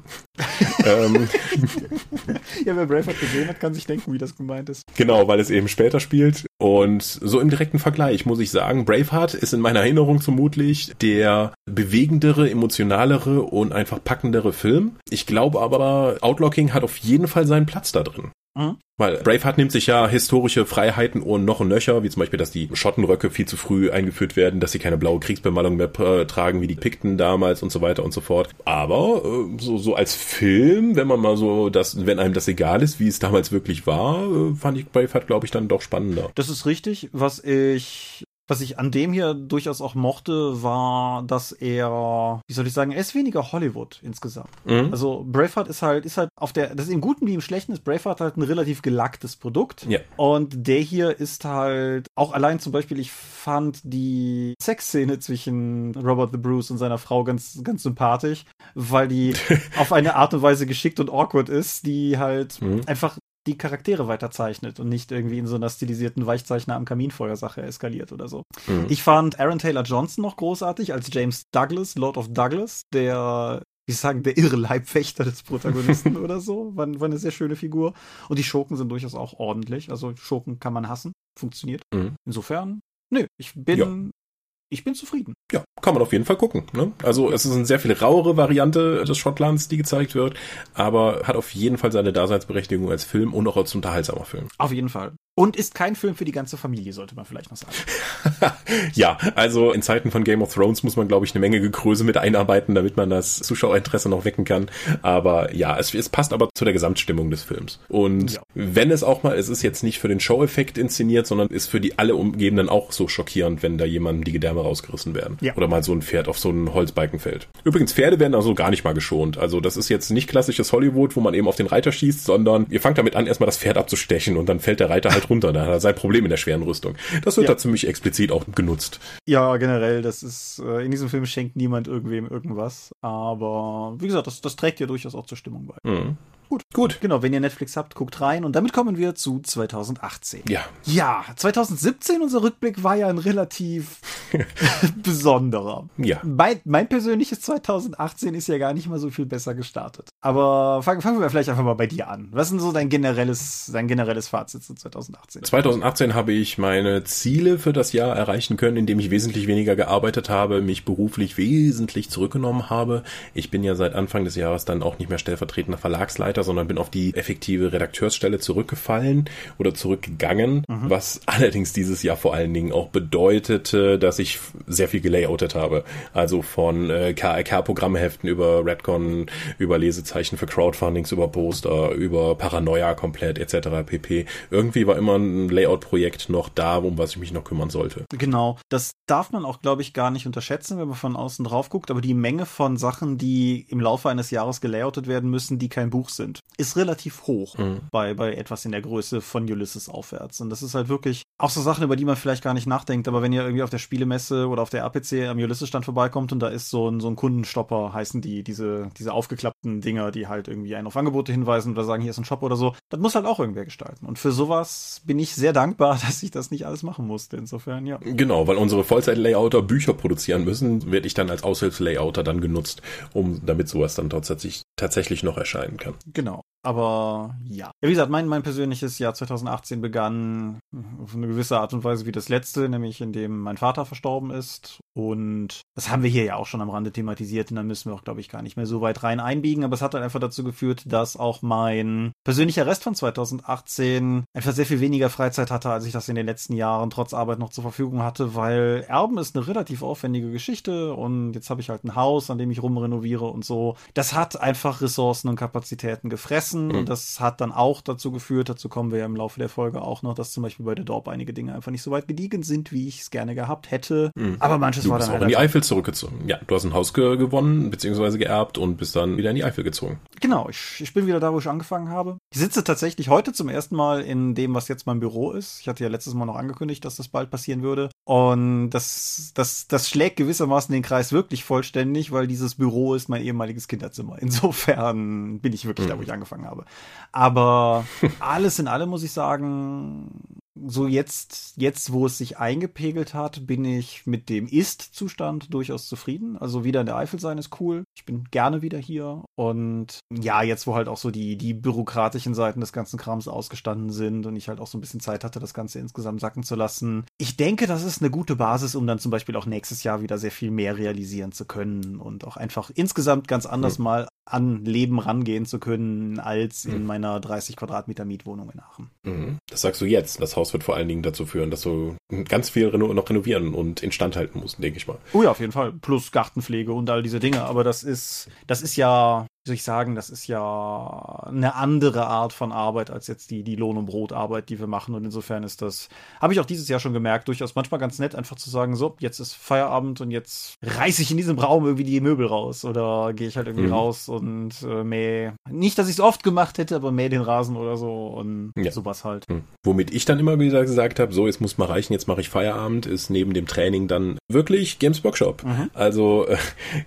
Ähm, [LAUGHS] Ja, wer Braveheart gesehen hat, kann sich denken, wie das gemeint ist. Genau, weil es eben später spielt. Und so im direkten Vergleich muss ich sagen, Braveheart ist in meiner Erinnerung vermutlich der bewegendere, emotionalere und einfach packendere Film. Ich glaube aber, Outlocking hat auf jeden Fall seinen Platz da drin. Mhm. Weil Braveheart nimmt sich ja historische Freiheiten und noch und nöcher, wie zum Beispiel, dass die Schottenröcke viel zu früh eingeführt werden, dass sie keine blaue Kriegsbemalung mehr äh, tragen wie die Pikten damals und so weiter und so fort. Aber äh, so, so als Film, wenn man mal so das, wenn einem das egal ist, wie es damals wirklich war, äh, fand ich Braveheart, glaube ich, dann doch spannender. Das ist richtig. Was ich, was ich an dem hier durchaus auch mochte, war, dass er, wie soll ich sagen, er ist weniger Hollywood insgesamt. Mhm. Also Braveheart ist halt, ist halt auf der, das ist im Guten wie im Schlechten ist Braveheart halt ein relativ gelacktes Produkt. Ja. Und der hier ist halt, auch allein zum Beispiel, ich fand die Sexszene zwischen Robert the Bruce und seiner Frau ganz, ganz sympathisch, weil die [LAUGHS] auf eine Art und Weise geschickt und awkward ist, die halt Mhm. einfach die Charaktere weiterzeichnet und nicht irgendwie in so einer stilisierten Weichzeichner am Kaminfeuer-Sache eskaliert oder so. Mhm. Ich fand Aaron Taylor Johnson noch großartig als James Douglas, Lord of Douglas, der, wie sagen, der irre Leibwächter des Protagonisten [LAUGHS] oder so. War, war eine sehr schöne Figur. Und die Schurken sind durchaus auch ordentlich. Also Schurken kann man hassen. Funktioniert. Mhm. Insofern, nö, ich bin, ich bin zufrieden. Ja, kann man auf jeden Fall gucken. Ne? Also es ist eine sehr viel rauere Variante des Schottlands, die gezeigt wird, aber hat auf jeden Fall seine Daseinsberechtigung als Film und auch als unterhaltsamer Film. Auf jeden Fall. Und ist kein Film für die ganze Familie, sollte man vielleicht noch sagen. [LAUGHS] ja, also in Zeiten von Game of Thrones muss man, glaube ich, eine Menge Gekröse mit einarbeiten, damit man das Zuschauerinteresse noch wecken kann. Aber ja, es, es passt aber zu der Gesamtstimmung des Films. Und Ja. wenn es auch mal, es ist jetzt nicht für den Show-Effekt inszeniert, sondern ist für die alle Umgebenden auch so schockierend, wenn da jemandem die Gedärme rausgerissen werden. Ja. Oder mal so ein Pferd auf so einen Holzbalken fällt. Übrigens, Pferde werden also gar nicht mal geschont. Also das ist jetzt nicht klassisches Hollywood, wo man eben auf den Reiter schießt, sondern ihr fangt damit an, erstmal das Pferd abzustechen und dann fällt der Reiter halt runter. Da hat er sein Problem in der schweren Rüstung. Das wird Ja. da ziemlich explizit auch genutzt. Ja, generell, das ist, äh, in diesem Film schenkt niemand irgendwem irgendwas. Aber wie gesagt, das, das trägt ja durchaus auch zur Stimmung bei. Mhm. Gut. Gut. Genau, wenn ihr Netflix habt, guckt rein. Und damit kommen wir zu 2018. Ja. Ja, 2017, unser Rückblick war ja ein relativ [LAUGHS] besonderer. Ja. Mein, mein persönliches 2018 ist ja gar nicht mal so viel besser gestartet. Aber fangen, fangen wir vielleicht einfach mal bei dir an. Was ist denn so dein generelles, dein generelles Fazit zu 2018? 2018 habe ich meine Ziele für das Jahr erreichen können, indem ich wesentlich weniger gearbeitet habe, mich beruflich wesentlich zurückgenommen habe. Ich bin ja seit Anfang des Jahres dann auch nicht mehr stellvertretender Verlagsleiter weiter, sondern bin auf die effektive Redakteursstelle zurückgefallen oder zurückgegangen, mhm. was [LAUGHS] allerdings dieses Jahr vor allen Dingen auch bedeutete, dass ich sehr viel gelayoutet habe. Also von äh, KRK-Programmheften über Redcon, über Lesezeichen für Crowdfundings, über Poster, über Paranoia komplett etc. pp. Irgendwie war immer ein Layout-Projekt noch da, um was ich mich noch kümmern sollte. Genau. Das darf man auch, glaube ich, gar nicht unterschätzen, wenn man von außen drauf guckt, aber die Menge von Sachen, die im Laufe eines Jahres gelayoutet werden müssen, die kein Buch sind, ist relativ hoch mhm. bei, bei etwas in der Größe von Ulysses aufwärts. Und das ist halt wirklich auch so Sachen, über die man vielleicht gar nicht nachdenkt, aber wenn ihr irgendwie auf der Spielemesse oder auf der RPC am Ulysses-Stand vorbeikommt und da ist so ein, so ein Kundenstopper, heißen die, diese, diese aufgeklappten Dinger, die halt irgendwie einen auf Angebote hinweisen oder sagen, hier ist ein Shop oder so, das muss halt auch irgendwer gestalten. Und für sowas bin ich sehr dankbar, [LAUGHS] dass ich das nicht alles machen musste. Insofern, ja. Genau, weil unsere Vollzeit-Layouter Bücher produzieren müssen, werde ich dann als Aushilfslayouter dann genutzt, um damit sowas dann tatsächlich, tatsächlich noch erscheinen kann. Genau. Aber ja. ja. Wie gesagt, mein, mein persönliches Jahr 2018 begann auf eine gewisse Art und Weise wie das letzte, nämlich indem mein Vater verstorben ist. Und das haben wir hier ja auch schon am Rande thematisiert und da müssen wir auch, glaube ich, gar nicht mehr so weit rein einbiegen. Aber es hat dann einfach dazu geführt, dass auch mein persönlicher Rest von 2018 einfach sehr viel weniger Freizeit hatte, als ich das in den letzten Jahren trotz Arbeit noch zur Verfügung hatte, weil Erben ist eine relativ aufwendige Geschichte und jetzt habe ich halt ein Haus, an dem ich rumrenoviere und so. Das hat einfach Ressourcen und Kapazitäten gefressen mhm. und das hat dann auch dazu geführt, dazu kommen wir ja im Laufe der Folge auch noch, dass zum Beispiel bei der Dorp einige Dinge einfach nicht so weit gediegen sind, wie ich es gerne gehabt hätte. Mhm. Aber manches du war dann auch halt in die Eifel zurückgezogen. Ja, du hast ein Haus ge gewonnen, beziehungsweise geerbt und bist dann wieder in die Eifel gezogen. Genau, ich, ich bin wieder da, wo ich angefangen habe. Ich sitze tatsächlich heute zum ersten Mal in dem, was jetzt mein Büro ist. Ich hatte ja letztes Mal noch angekündigt, dass das bald passieren würde. Und das, das, das schlägt gewissermaßen den Kreis wirklich vollständig, weil dieses Büro ist mein ehemaliges Kinderzimmer. Insofern bin ich wirklich mhm. da, wo ich angefangen habe. Aber [LAUGHS] alles in allem muss ich sagen, so jetzt, jetzt, wo es sich eingepegelt hat, bin ich mit dem Ist-Zustand durchaus zufrieden. Also wieder in der Eifel sein ist cool. Ich bin gerne wieder hier. Und ja, jetzt, wo halt auch so die, die bürokratischen Seiten des ganzen Krams ausgestanden sind und ich halt auch so ein bisschen Zeit hatte, das Ganze insgesamt sacken zu lassen. Ich denke, das ist eine gute Basis, um dann zum Beispiel auch nächstes Jahr wieder sehr viel mehr realisieren zu können und auch einfach insgesamt ganz anders mhm. mal an Leben rangehen zu können, als in mhm. meiner 30 Quadratmeter Mietwohnung in Aachen. Mhm. Das sagst du jetzt. Das Haus wird vor allen Dingen dazu führen, dass du ganz viel reno noch renovieren und instand halten musst, denke ich mal. Oh ja, auf jeden Fall. Plus Gartenpflege und all diese Dinge. Aber das ist, das ist ja soll ich sagen, das ist ja eine andere Art von Arbeit als jetzt die, die Lohn- und Brotarbeit, die wir machen. Und insofern ist das, habe ich auch dieses Jahr schon gemerkt, durchaus manchmal ganz nett, einfach zu sagen, so, jetzt ist Feierabend und jetzt reiße ich in diesem Raum irgendwie die Möbel raus oder gehe ich halt irgendwie mhm. raus und äh, mäh, nicht, dass ich es oft gemacht hätte, aber mäh den Rasen oder so und ja. sowas halt. Mhm. Womit ich dann immer wieder gesagt habe, so, jetzt muss mal reichen, jetzt mache ich Feierabend, ist neben dem Training dann wirklich Games Workshop. Mhm. Also äh,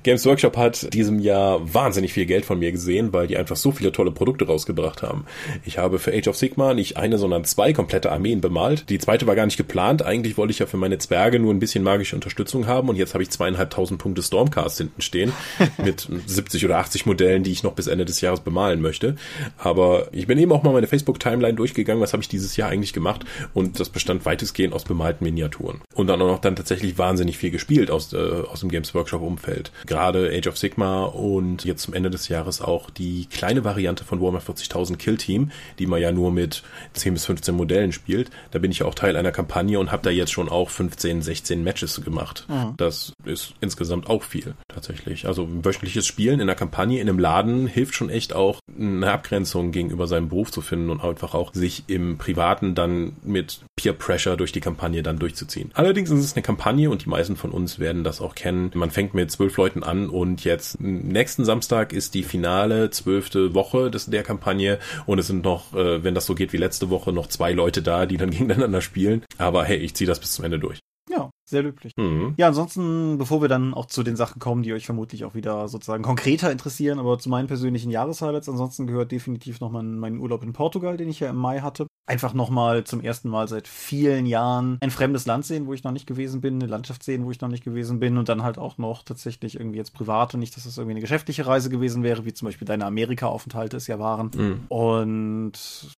Games Workshop hat diesem Jahr wahnsinnig viel Geld von mir gesehen, weil die einfach so viele tolle Produkte rausgebracht haben. Ich habe für Age of Sigma nicht eine, sondern zwei komplette Armeen bemalt. Die zweite war gar nicht geplant. Eigentlich wollte ich ja für meine Zwerge nur ein bisschen magische Unterstützung haben und jetzt habe ich zweieinhalbtausend Punkte Stormcast hinten stehen [LAUGHS] mit 70 oder 80 Modellen, die ich noch bis Ende des Jahres bemalen möchte. Aber ich bin eben auch mal meine Facebook-Timeline durchgegangen, was habe ich dieses Jahr eigentlich gemacht und das bestand weitestgehend aus bemalten Miniaturen. Und dann auch noch dann tatsächlich wahnsinnig viel gespielt aus, äh, aus dem Games Workshop Umfeld. Gerade Age of Sigma und jetzt zum Ende des Jahres Jahres auch die kleine Variante von Warhammer 40.000 Kill Team, die man ja nur mit 10 bis 15 Modellen spielt. Da bin ich ja auch Teil einer Kampagne und habe da jetzt schon auch 15, 16 Matches gemacht. Mhm. Das ist insgesamt auch viel tatsächlich. Also wöchentliches Spielen in einer Kampagne in einem Laden hilft schon echt auch eine Abgrenzung gegenüber seinem Beruf zu finden und einfach auch sich im Privaten dann mit Peer Pressure durch die Kampagne dann durchzuziehen. Allerdings ist es eine Kampagne und die meisten von uns werden das auch kennen. Man fängt mit zwölf Leuten an und jetzt nächsten Samstag ist die finale zwölfte Woche des, der Kampagne und es sind noch, äh, wenn das so geht wie letzte Woche, noch zwei Leute da, die dann [LAUGHS] gegeneinander spielen. Aber hey, ich ziehe das bis zum Ende durch. Ja, sehr löblich. Mhm. Ja, ansonsten, bevor wir dann auch zu den Sachen kommen, die euch vermutlich auch wieder sozusagen konkreter interessieren, aber zu meinen persönlichen Jahreshighlights, ansonsten gehört definitiv noch mein, mein Urlaub in Portugal, den ich ja im Mai hatte. Einfach nochmal zum ersten Mal seit vielen Jahren ein fremdes Land sehen, wo ich noch nicht gewesen bin, eine Landschaft sehen, wo ich noch nicht gewesen bin und dann halt auch noch tatsächlich irgendwie jetzt privat und nicht, dass das irgendwie eine geschäftliche Reise gewesen wäre, wie zum Beispiel deine Amerika-Aufenthalte es ja waren. Mhm. Und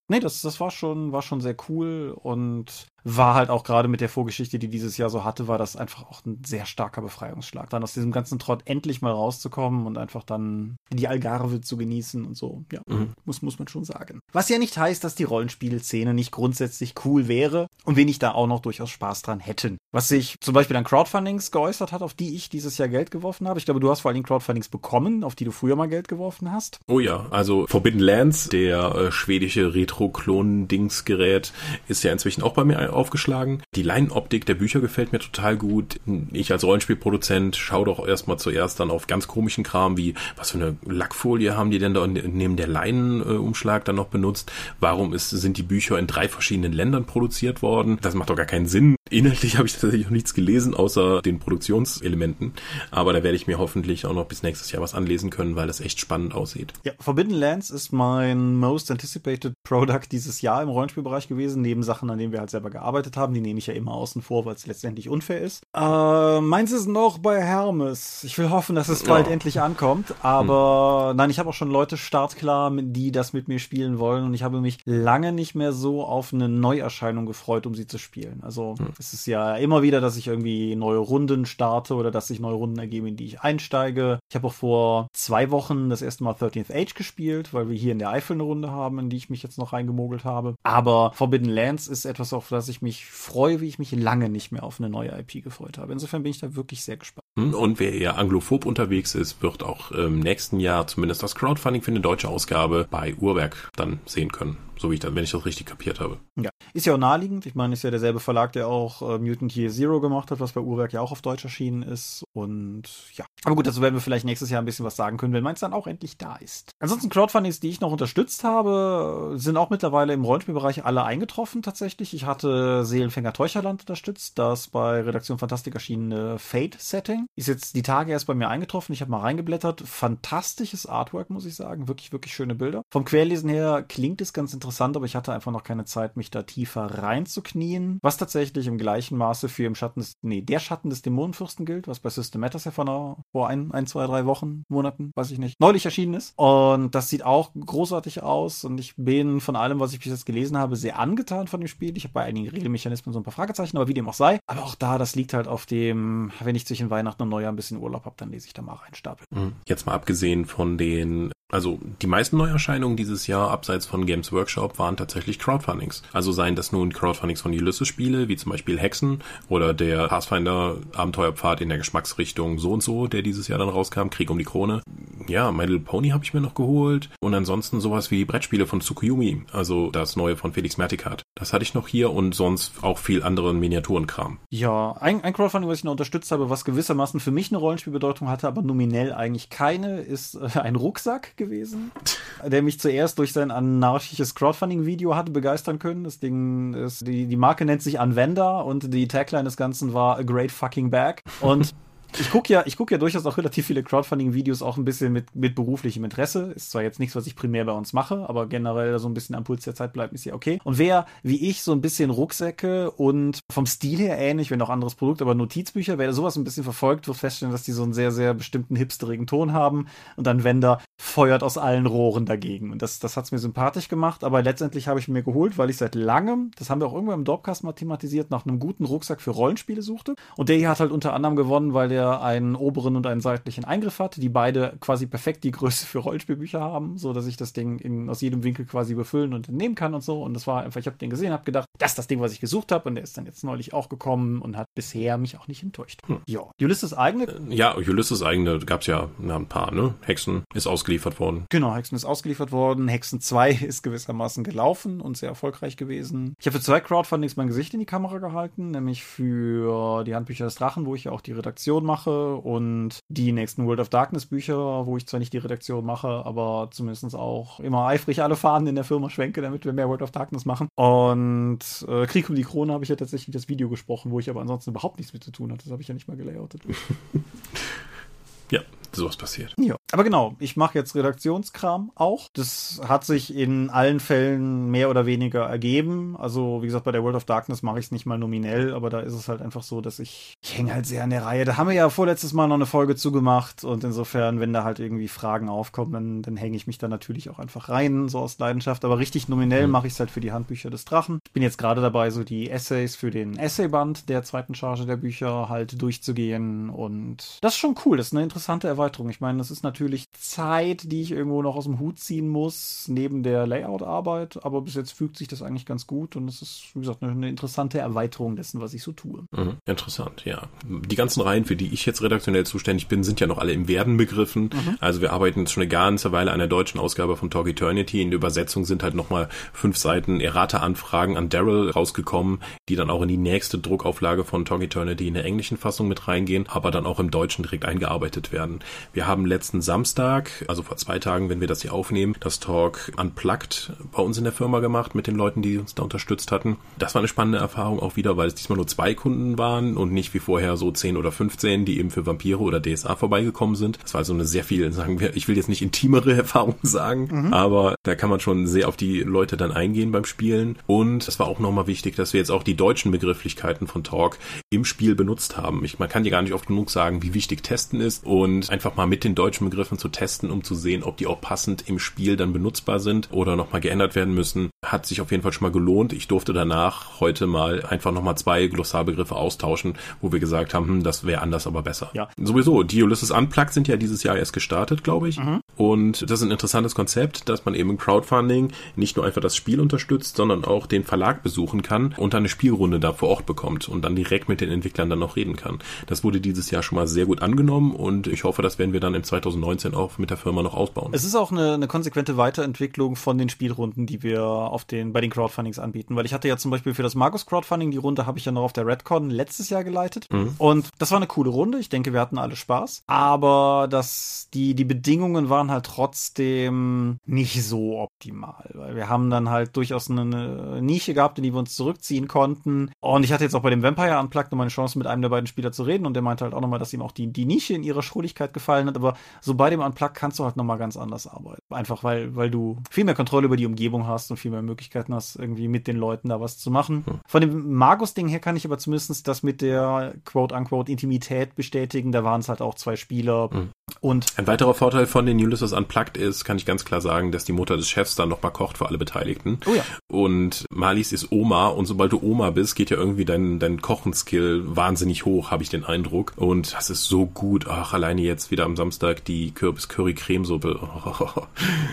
nee, das, das war schon, war schon sehr cool und war halt auch gerade mit der Vorgeschichte, die dieses Jahr so hatte, war das einfach auch ein sehr starker Befreiungsschlag. Dann aus diesem ganzen Trott endlich mal rauszukommen und einfach dann die Algarve zu genießen und so. Ja, mhm. muss, muss man schon sagen. Was ja nicht heißt, dass die Rollenspielszene nicht grundsätzlich cool wäre und wenig da auch noch durchaus Spaß dran hätten. Was sich zum Beispiel an Crowdfundings geäußert hat, auf die ich dieses Jahr Geld geworfen habe. Ich glaube, du hast vor allen Dingen Crowdfundings bekommen, auf die du früher mal Geld geworfen hast. Oh ja, also Forbidden Lands, der äh, schwedische Retro-Klon-Dingsgerät, ist ja inzwischen auch bei mir aufgeschlagen. Die Leinenoptik der Bücher gefällt mir total gut. Ich als Rollenspielproduzent schaue doch erstmal zuerst dann auf ganz komischen Kram wie, was für eine Lackfolie haben die denn da neben der Leinenumschlag dann noch benutzt? Warum ist, sind die Bücher in drei verschiedenen Ländern produziert worden? Das macht doch gar keinen Sinn. Inhaltlich [LAUGHS] habe ich tatsächlich noch nichts gelesen, außer den Produktionselementen. Aber da werde ich mir hoffentlich auch noch bis nächstes Jahr was anlesen können, weil das echt spannend aussieht. Ja, Forbidden Lands ist mein most anticipated Product dieses Jahr im Rollenspielbereich gewesen, neben Sachen, an denen wir halt selber gearbeitet haben. Die nehme ich ja immer außen vor, weil es letztendlich unfair ist. Äh, meins ist noch bei Hermes. Ich will hoffen, dass es bald oh. endlich ankommt. Aber hm. nein, ich habe auch schon Leute startklar, die das mit mir spielen wollen. Und ich habe mich lange nicht mehr so auf eine Neuerscheinung gefreut, um sie zu spielen. Also hm. es ist ja immer wieder, dass ich irgendwie neue Runden starte oder dass sich neue Runden ergeben, in die ich einsteige. Ich habe auch vor zwei Wochen das erste Mal 13th Age gespielt, weil wir hier in der Eifel eine Runde haben, in die ich mich jetzt noch reingemogelt habe. Aber Forbidden Lands ist etwas, auf das ich mich freue, wie ich mich lange nicht mehr auf eine neue IP gefreut habe. Insofern bin ich da wirklich sehr gespannt. Hm, und wer eher anglophob unterwegs ist, wird auch im nächsten Jahr zumindest das Crowdfunding für eine deutsche Ausgabe bei Uhrwerk dann sehen können. So wie ich das, wenn ich das richtig kapiert habe. Ja, ist ja auch naheliegend. Ich meine, ist ja derselbe Verlag, der auch äh, Mutant Year Zero gemacht hat, was bei Uhrwerk ja auch auf Deutsch erschienen ist. Und ja. Aber gut, dazu werden wir vielleicht nächstes Jahr ein bisschen was sagen können, wenn meins dann auch endlich da ist. Ansonsten Crowdfundings, die ich noch unterstützt habe, sind auch mittlerweile im Rollenspielbereich alle eingetroffen tatsächlich. Ich hatte Seelenfänger Teucherland unterstützt, das bei Redaktion Fantastik erschienene Fate-Setting. Ist jetzt die Tage erst bei mir eingetroffen. Ich habe mal reingeblättert. Fantastisches Artwork, muss ich sagen. Wirklich, wirklich schöne Bilder. Vom Querlesen her klingt es ganz interessant interessant, aber ich hatte einfach noch keine Zeit, mich da tiefer reinzuknien. Was tatsächlich im gleichen Maße für im Schatten des, nee, der Schatten des Dämonenfürsten gilt, was bei System Matters ja vor, einer, vor ein, ein, zwei, drei Wochen, Monaten, weiß ich nicht, neulich erschienen ist. Und das sieht auch großartig aus und ich bin von allem, was ich bis jetzt gelesen habe, sehr angetan von dem Spiel. Ich habe bei einigen Regelmechanismen so ein paar Fragezeichen, aber wie dem auch sei. Aber auch da, das liegt halt auf dem, wenn ich zwischen Weihnachten und Neujahr ein bisschen Urlaub habe, dann lese ich da mal rein Stapel. Mhm. Jetzt mal abgesehen von den also die meisten Neuerscheinungen dieses Jahr abseits von Games Workshop waren tatsächlich Crowdfundings. Also seien das nun Crowdfundings von Ulysses-Spiele, wie zum Beispiel Hexen oder der Pathfinder Abenteuerpfad in der Geschmacksrichtung so und so, der dieses Jahr dann rauskam, Krieg um die Krone. Ja, My Little Pony habe ich mir noch geholt und ansonsten sowas wie Brettspiele von Tsukuyomi, also das neue von Felix Mertikat. Das hatte ich noch hier und sonst auch viel anderen Miniaturenkram. Ja, ein, ein Crowdfunding, was ich noch unterstützt habe, was gewissermaßen für mich eine Rollenspielbedeutung hatte, aber nominell eigentlich keine, ist äh, ein Rucksack gewesen, [LAUGHS] der mich zuerst durch sein anarchisches Crowdfunding-Video hatte begeistern können. Das Ding ist, die, die Marke nennt sich Anwender und die Tagline des Ganzen war A Great Fucking Bag. Und ich gucke ja, ich gucke ja durchaus auch relativ viele Crowdfunding-Videos auch ein bisschen mit, mit beruflichem Interesse. Ist zwar jetzt nichts, was ich primär bei uns mache, aber generell so ein bisschen am Puls der Zeit bleibt, ist ja okay. Und wer, wie ich, so ein bisschen Rucksäcke und vom Stil her ähnlich, wenn auch anderes Produkt, aber Notizbücher, wer sowas ein bisschen verfolgt, wird feststellen, dass die so einen sehr, sehr bestimmten hipsterigen Ton haben und dann Wender feuert aus allen Rohren dagegen. Und das, das hat's mir sympathisch gemacht, aber letztendlich habe ich mir geholt, weil ich seit langem, das haben wir auch irgendwann im Dorpcast mal thematisiert, nach einem guten Rucksack für Rollenspiele suchte. Und der hier hat halt unter anderem gewonnen, weil der der einen oberen und einen seitlichen Eingriff hat, die beide quasi perfekt die Größe für Rollenspielbücher haben, so dass ich das Ding in, aus jedem Winkel quasi befüllen und entnehmen kann und so. Und das war einfach, ich habe den gesehen, habe gedacht, das ist das Ding, was ich gesucht habe. Und der ist dann jetzt neulich auch gekommen und hat bisher mich auch nicht enttäuscht. Hm. Ja, Ulysses eigene. Äh, ja, Ulysses eigene gab es ja ein paar, ne? Hexen ist ausgeliefert worden. Genau, Hexen ist ausgeliefert worden. Hexen 2 [LAUGHS] ist gewissermaßen gelaufen und sehr erfolgreich gewesen. Ich habe für zwei Crowdfundings mein Gesicht in die Kamera gehalten, nämlich für die Handbücher des Drachen, wo ich ja auch die Redaktion mache mache und die nächsten World of Darkness Bücher, wo ich zwar nicht die Redaktion mache, aber zumindest auch immer eifrig alle Fahnen in der Firma schwenke, damit wir mehr World of Darkness machen. Und äh, Krieg um die Krone habe ich ja tatsächlich das Video gesprochen, wo ich aber ansonsten überhaupt nichts mit zu tun hatte. Das habe ich ja nicht mal gelayoutet. [LAUGHS] [LAUGHS] ja, sowas passiert. Ja, aber genau, ich mache jetzt Redaktionskram auch. Das hat sich in allen Fällen mehr oder weniger ergeben. Also wie gesagt, bei der World of Darkness mache ich es nicht mal nominell, aber da ist es halt einfach so, dass ich, ich hänge halt sehr an der Reihe. Da haben wir ja vorletztes Mal noch eine Folge zugemacht und insofern, wenn da halt irgendwie Fragen aufkommen, dann, dann hänge ich mich da natürlich auch einfach rein, so aus Leidenschaft. Aber richtig nominell mhm. mache ich es halt für die Handbücher des Drachen. Ich bin jetzt gerade dabei, so die Essays für den Essayband der zweiten Charge der Bücher halt durchzugehen und das ist schon cool. Das ist eine interessante Erweiterung. Ich meine, das ist natürlich Zeit, die ich irgendwo noch aus dem Hut ziehen muss, neben der Layout-Arbeit, aber bis jetzt fügt sich das eigentlich ganz gut und es ist, wie gesagt, eine, interessante Erweiterung dessen, was ich so tue. Mhm, interessant, ja. Die ganzen Reihen, für die ich jetzt redaktionell zuständig bin, sind ja noch alle im Werden begriffen. Mhm. Also wir arbeiten jetzt schon eine ganze Weile an der deutschen Ausgabe von Talk Eternity. In der Übersetzung sind halt nochmal fünf Seiten Errata-Anfragen an Daryl rausgekommen, die dann auch in die nächste Druckauflage von Talk Eternity in der englischen Fassung mit reingehen, aber dann auch im Deutschen direkt eingearbeitet werden. Wir haben letzten Samstag, also vor zwei Tagen, wenn wir das hier aufnehmen, das Talk Unplugged bei uns in der Firma gemacht mit den Leuten, die uns da unterstützt hatten. Das war eine spannende Erfahrung auch wieder, weil es diesmal nur zwei Kunden waren und nicht wie vorher so zehn oder 15, die eben für Vampire oder DSA vorbeigekommen sind. Das war also eine sehr viel, sagen wir, ich will jetzt nicht intimere [LAUGHS] Erfahrung sagen, mhm. aber da kann man schon sehr auf die Leute dann eingehen beim Spielen. Und es war auch nochmal wichtig, dass wir jetzt auch die deutschen Begrifflichkeiten von Talk im Spiel benutzt haben. Ich, man kann dir gar nicht oft genug sagen, wie wichtig Testen ist und einfach mal mit den deutschen Begriffen zu testen, um zu sehen, ob die auch passend im Spiel dann benutzbar sind oder nochmal geändert werden müssen, hat sich auf jeden Fall schon mal gelohnt. Ich durfte danach heute mal einfach nochmal zwei Glossarbegriffe austauschen, wo wir gesagt haben, hm, das wäre anders, aber besser. Ja. Sowieso, die Ulysses Unplugged sind ja dieses Jahr erst gestartet, glaube ich. Mhm. Und das ist ein interessantes Konzept, dass man eben im Crowdfunding nicht nur einfach das Spiel unterstützt, sondern auch den Verlag besuchen kann und dann eine Spielrunde da vor Ort bekommt und dann direkt mit den Entwicklern dann noch reden kann. Das wurde dieses Jahr schon mal sehr gut angenommen und ich hoffe, das werden wir dann im 2019 auch mit der Firma noch ausbauen. Es ist auch eine, eine konsequente Weiterentwicklung von den Spielrunden, die wir auf den, bei den Crowdfundings anbieten, weil ich hatte ja zum Beispiel für das Markus Crowdfunding die Runde habe ich ja noch auf der Redcon letztes Jahr geleitet mhm. und das war eine coole Runde. Ich denke, wir hatten alle Spaß, aber das, die, die Bedingungen waren halt trotzdem nicht so optimal, weil wir haben dann halt durchaus eine Nische gehabt, in die wir uns zurückziehen konnten und ich hatte jetzt auch bei dem Vampire Unplugged noch meine Chance mit einem der beiden Spieler zu reden und der meinte halt auch nochmal, dass ihm auch die, die Nische in ihrer Schrulligkeit gefallen hat, aber so bei dem Unplugged kannst du halt nochmal ganz anders arbeiten. Einfach weil, weil du viel mehr Kontrolle über die Umgebung hast und viel mehr Möglichkeiten hast, irgendwie mit den Leuten da was zu machen. Hm. Von dem Magus-Ding her kann ich aber zumindest das mit der quote-unquote Intimität bestätigen. Da waren es halt auch zwei Spieler. Hm. Und ein weiterer Vorteil von den Ulysses Unplugged ist, kann ich ganz klar sagen, dass die Mutter des Chefs dann nochmal kocht für alle Beteiligten. Oh ja. Und Malis ist Oma und sobald du Oma bist, geht ja irgendwie dein, dein Kochenskill wahnsinnig hoch, habe ich den Eindruck. Und das ist so gut. Ach, alleine jetzt wieder am Samstag die Kürbis-Curry-Cremesuppe. Äh,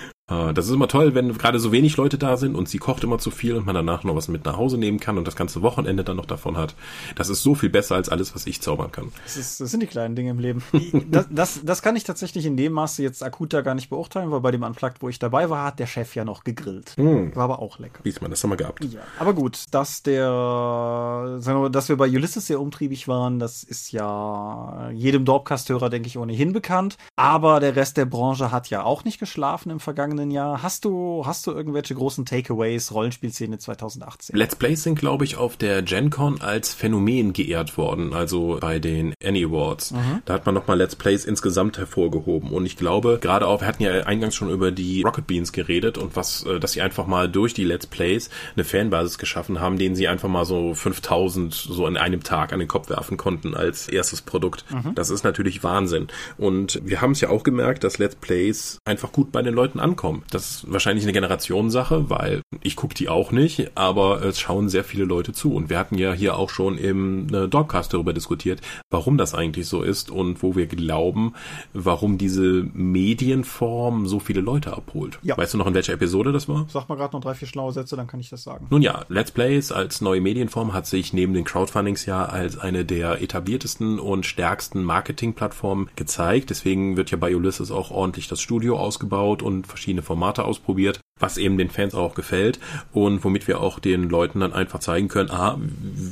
[LAUGHS] das ist immer toll, wenn gerade so wenig Leute da sind und sie kocht immer zu viel und man danach noch was mit nach Hause nehmen kann und das ganze Wochenende dann noch davon hat. Das ist so viel besser als alles, was ich zaubern kann. Das, ist, das sind die kleinen Dinge im Leben. das, das, das kann ich tatsächlich in dem Maße jetzt akut da gar nicht beurteilen, weil bei dem Unplugged, wo ich dabei war, hat der Chef ja noch gegrillt. Mm. War aber auch lecker. Wie man das haben wir gehabt. Ja, aber gut, dass der, sagen wir, dass wir bei Ulysses sehr umtriebig waren, das ist ja jedem Dorpcast-Hörer, denke ich, ohnehin bekannt. Aber der Rest der Branche hat ja auch nicht geschlafen im vergangenen vergangenen Jahr. Hast du, hast du irgendwelche großen Takeaways, Rollenspielszene 2018? Let's Plays sind, glaube ich, auf der Gen Con als Phänomen geehrt worden, also bei den Annie Awards. Mhm. Da hat man nochmal Let's Plays insgesamt hervorgehoben. Und ich glaube, gerade auch, wir hatten ja eingangs schon über die Rocket Beans geredet und was, äh, dass sie einfach mal durch die Let's Plays eine Fanbasis geschaffen haben, denen sie einfach mal so 5000 so in einem Tag an den Kopf werfen konnten als erstes Produkt. Mhm. Das ist natürlich Wahnsinn. Und wir haben es ja auch gemerkt, dass Let's Plays einfach gut bei den Leuten ankommen kommen. Das ist wahrscheinlich eine Generationssache, weil ich gucke die auch nicht, aber es schauen sehr viele Leute zu. Und wir hatten ja hier auch schon im äh, Dogcast darüber diskutiert, warum das eigentlich so ist und wo wir glauben, warum diese Medienform so viele Leute abholt. Ja. Weißt du noch, in welcher Episode das war? Sag mal gerade noch drei, vier schlaue Sätze, dann kann ich das sagen. Nun ja, Let's Plays als neue Medienform hat sich neben den Crowdfundings ja als eine der etabliertesten und stärksten Marketingplattformen gezeigt. Deswegen wird ja bei Ulysses auch ordentlich das Studio ausgebaut und verschiedene verschiedene Formate ausprobiert. Was eben den Fans auch gefällt und womit wir auch den Leuten dann einfach zeigen können, ah,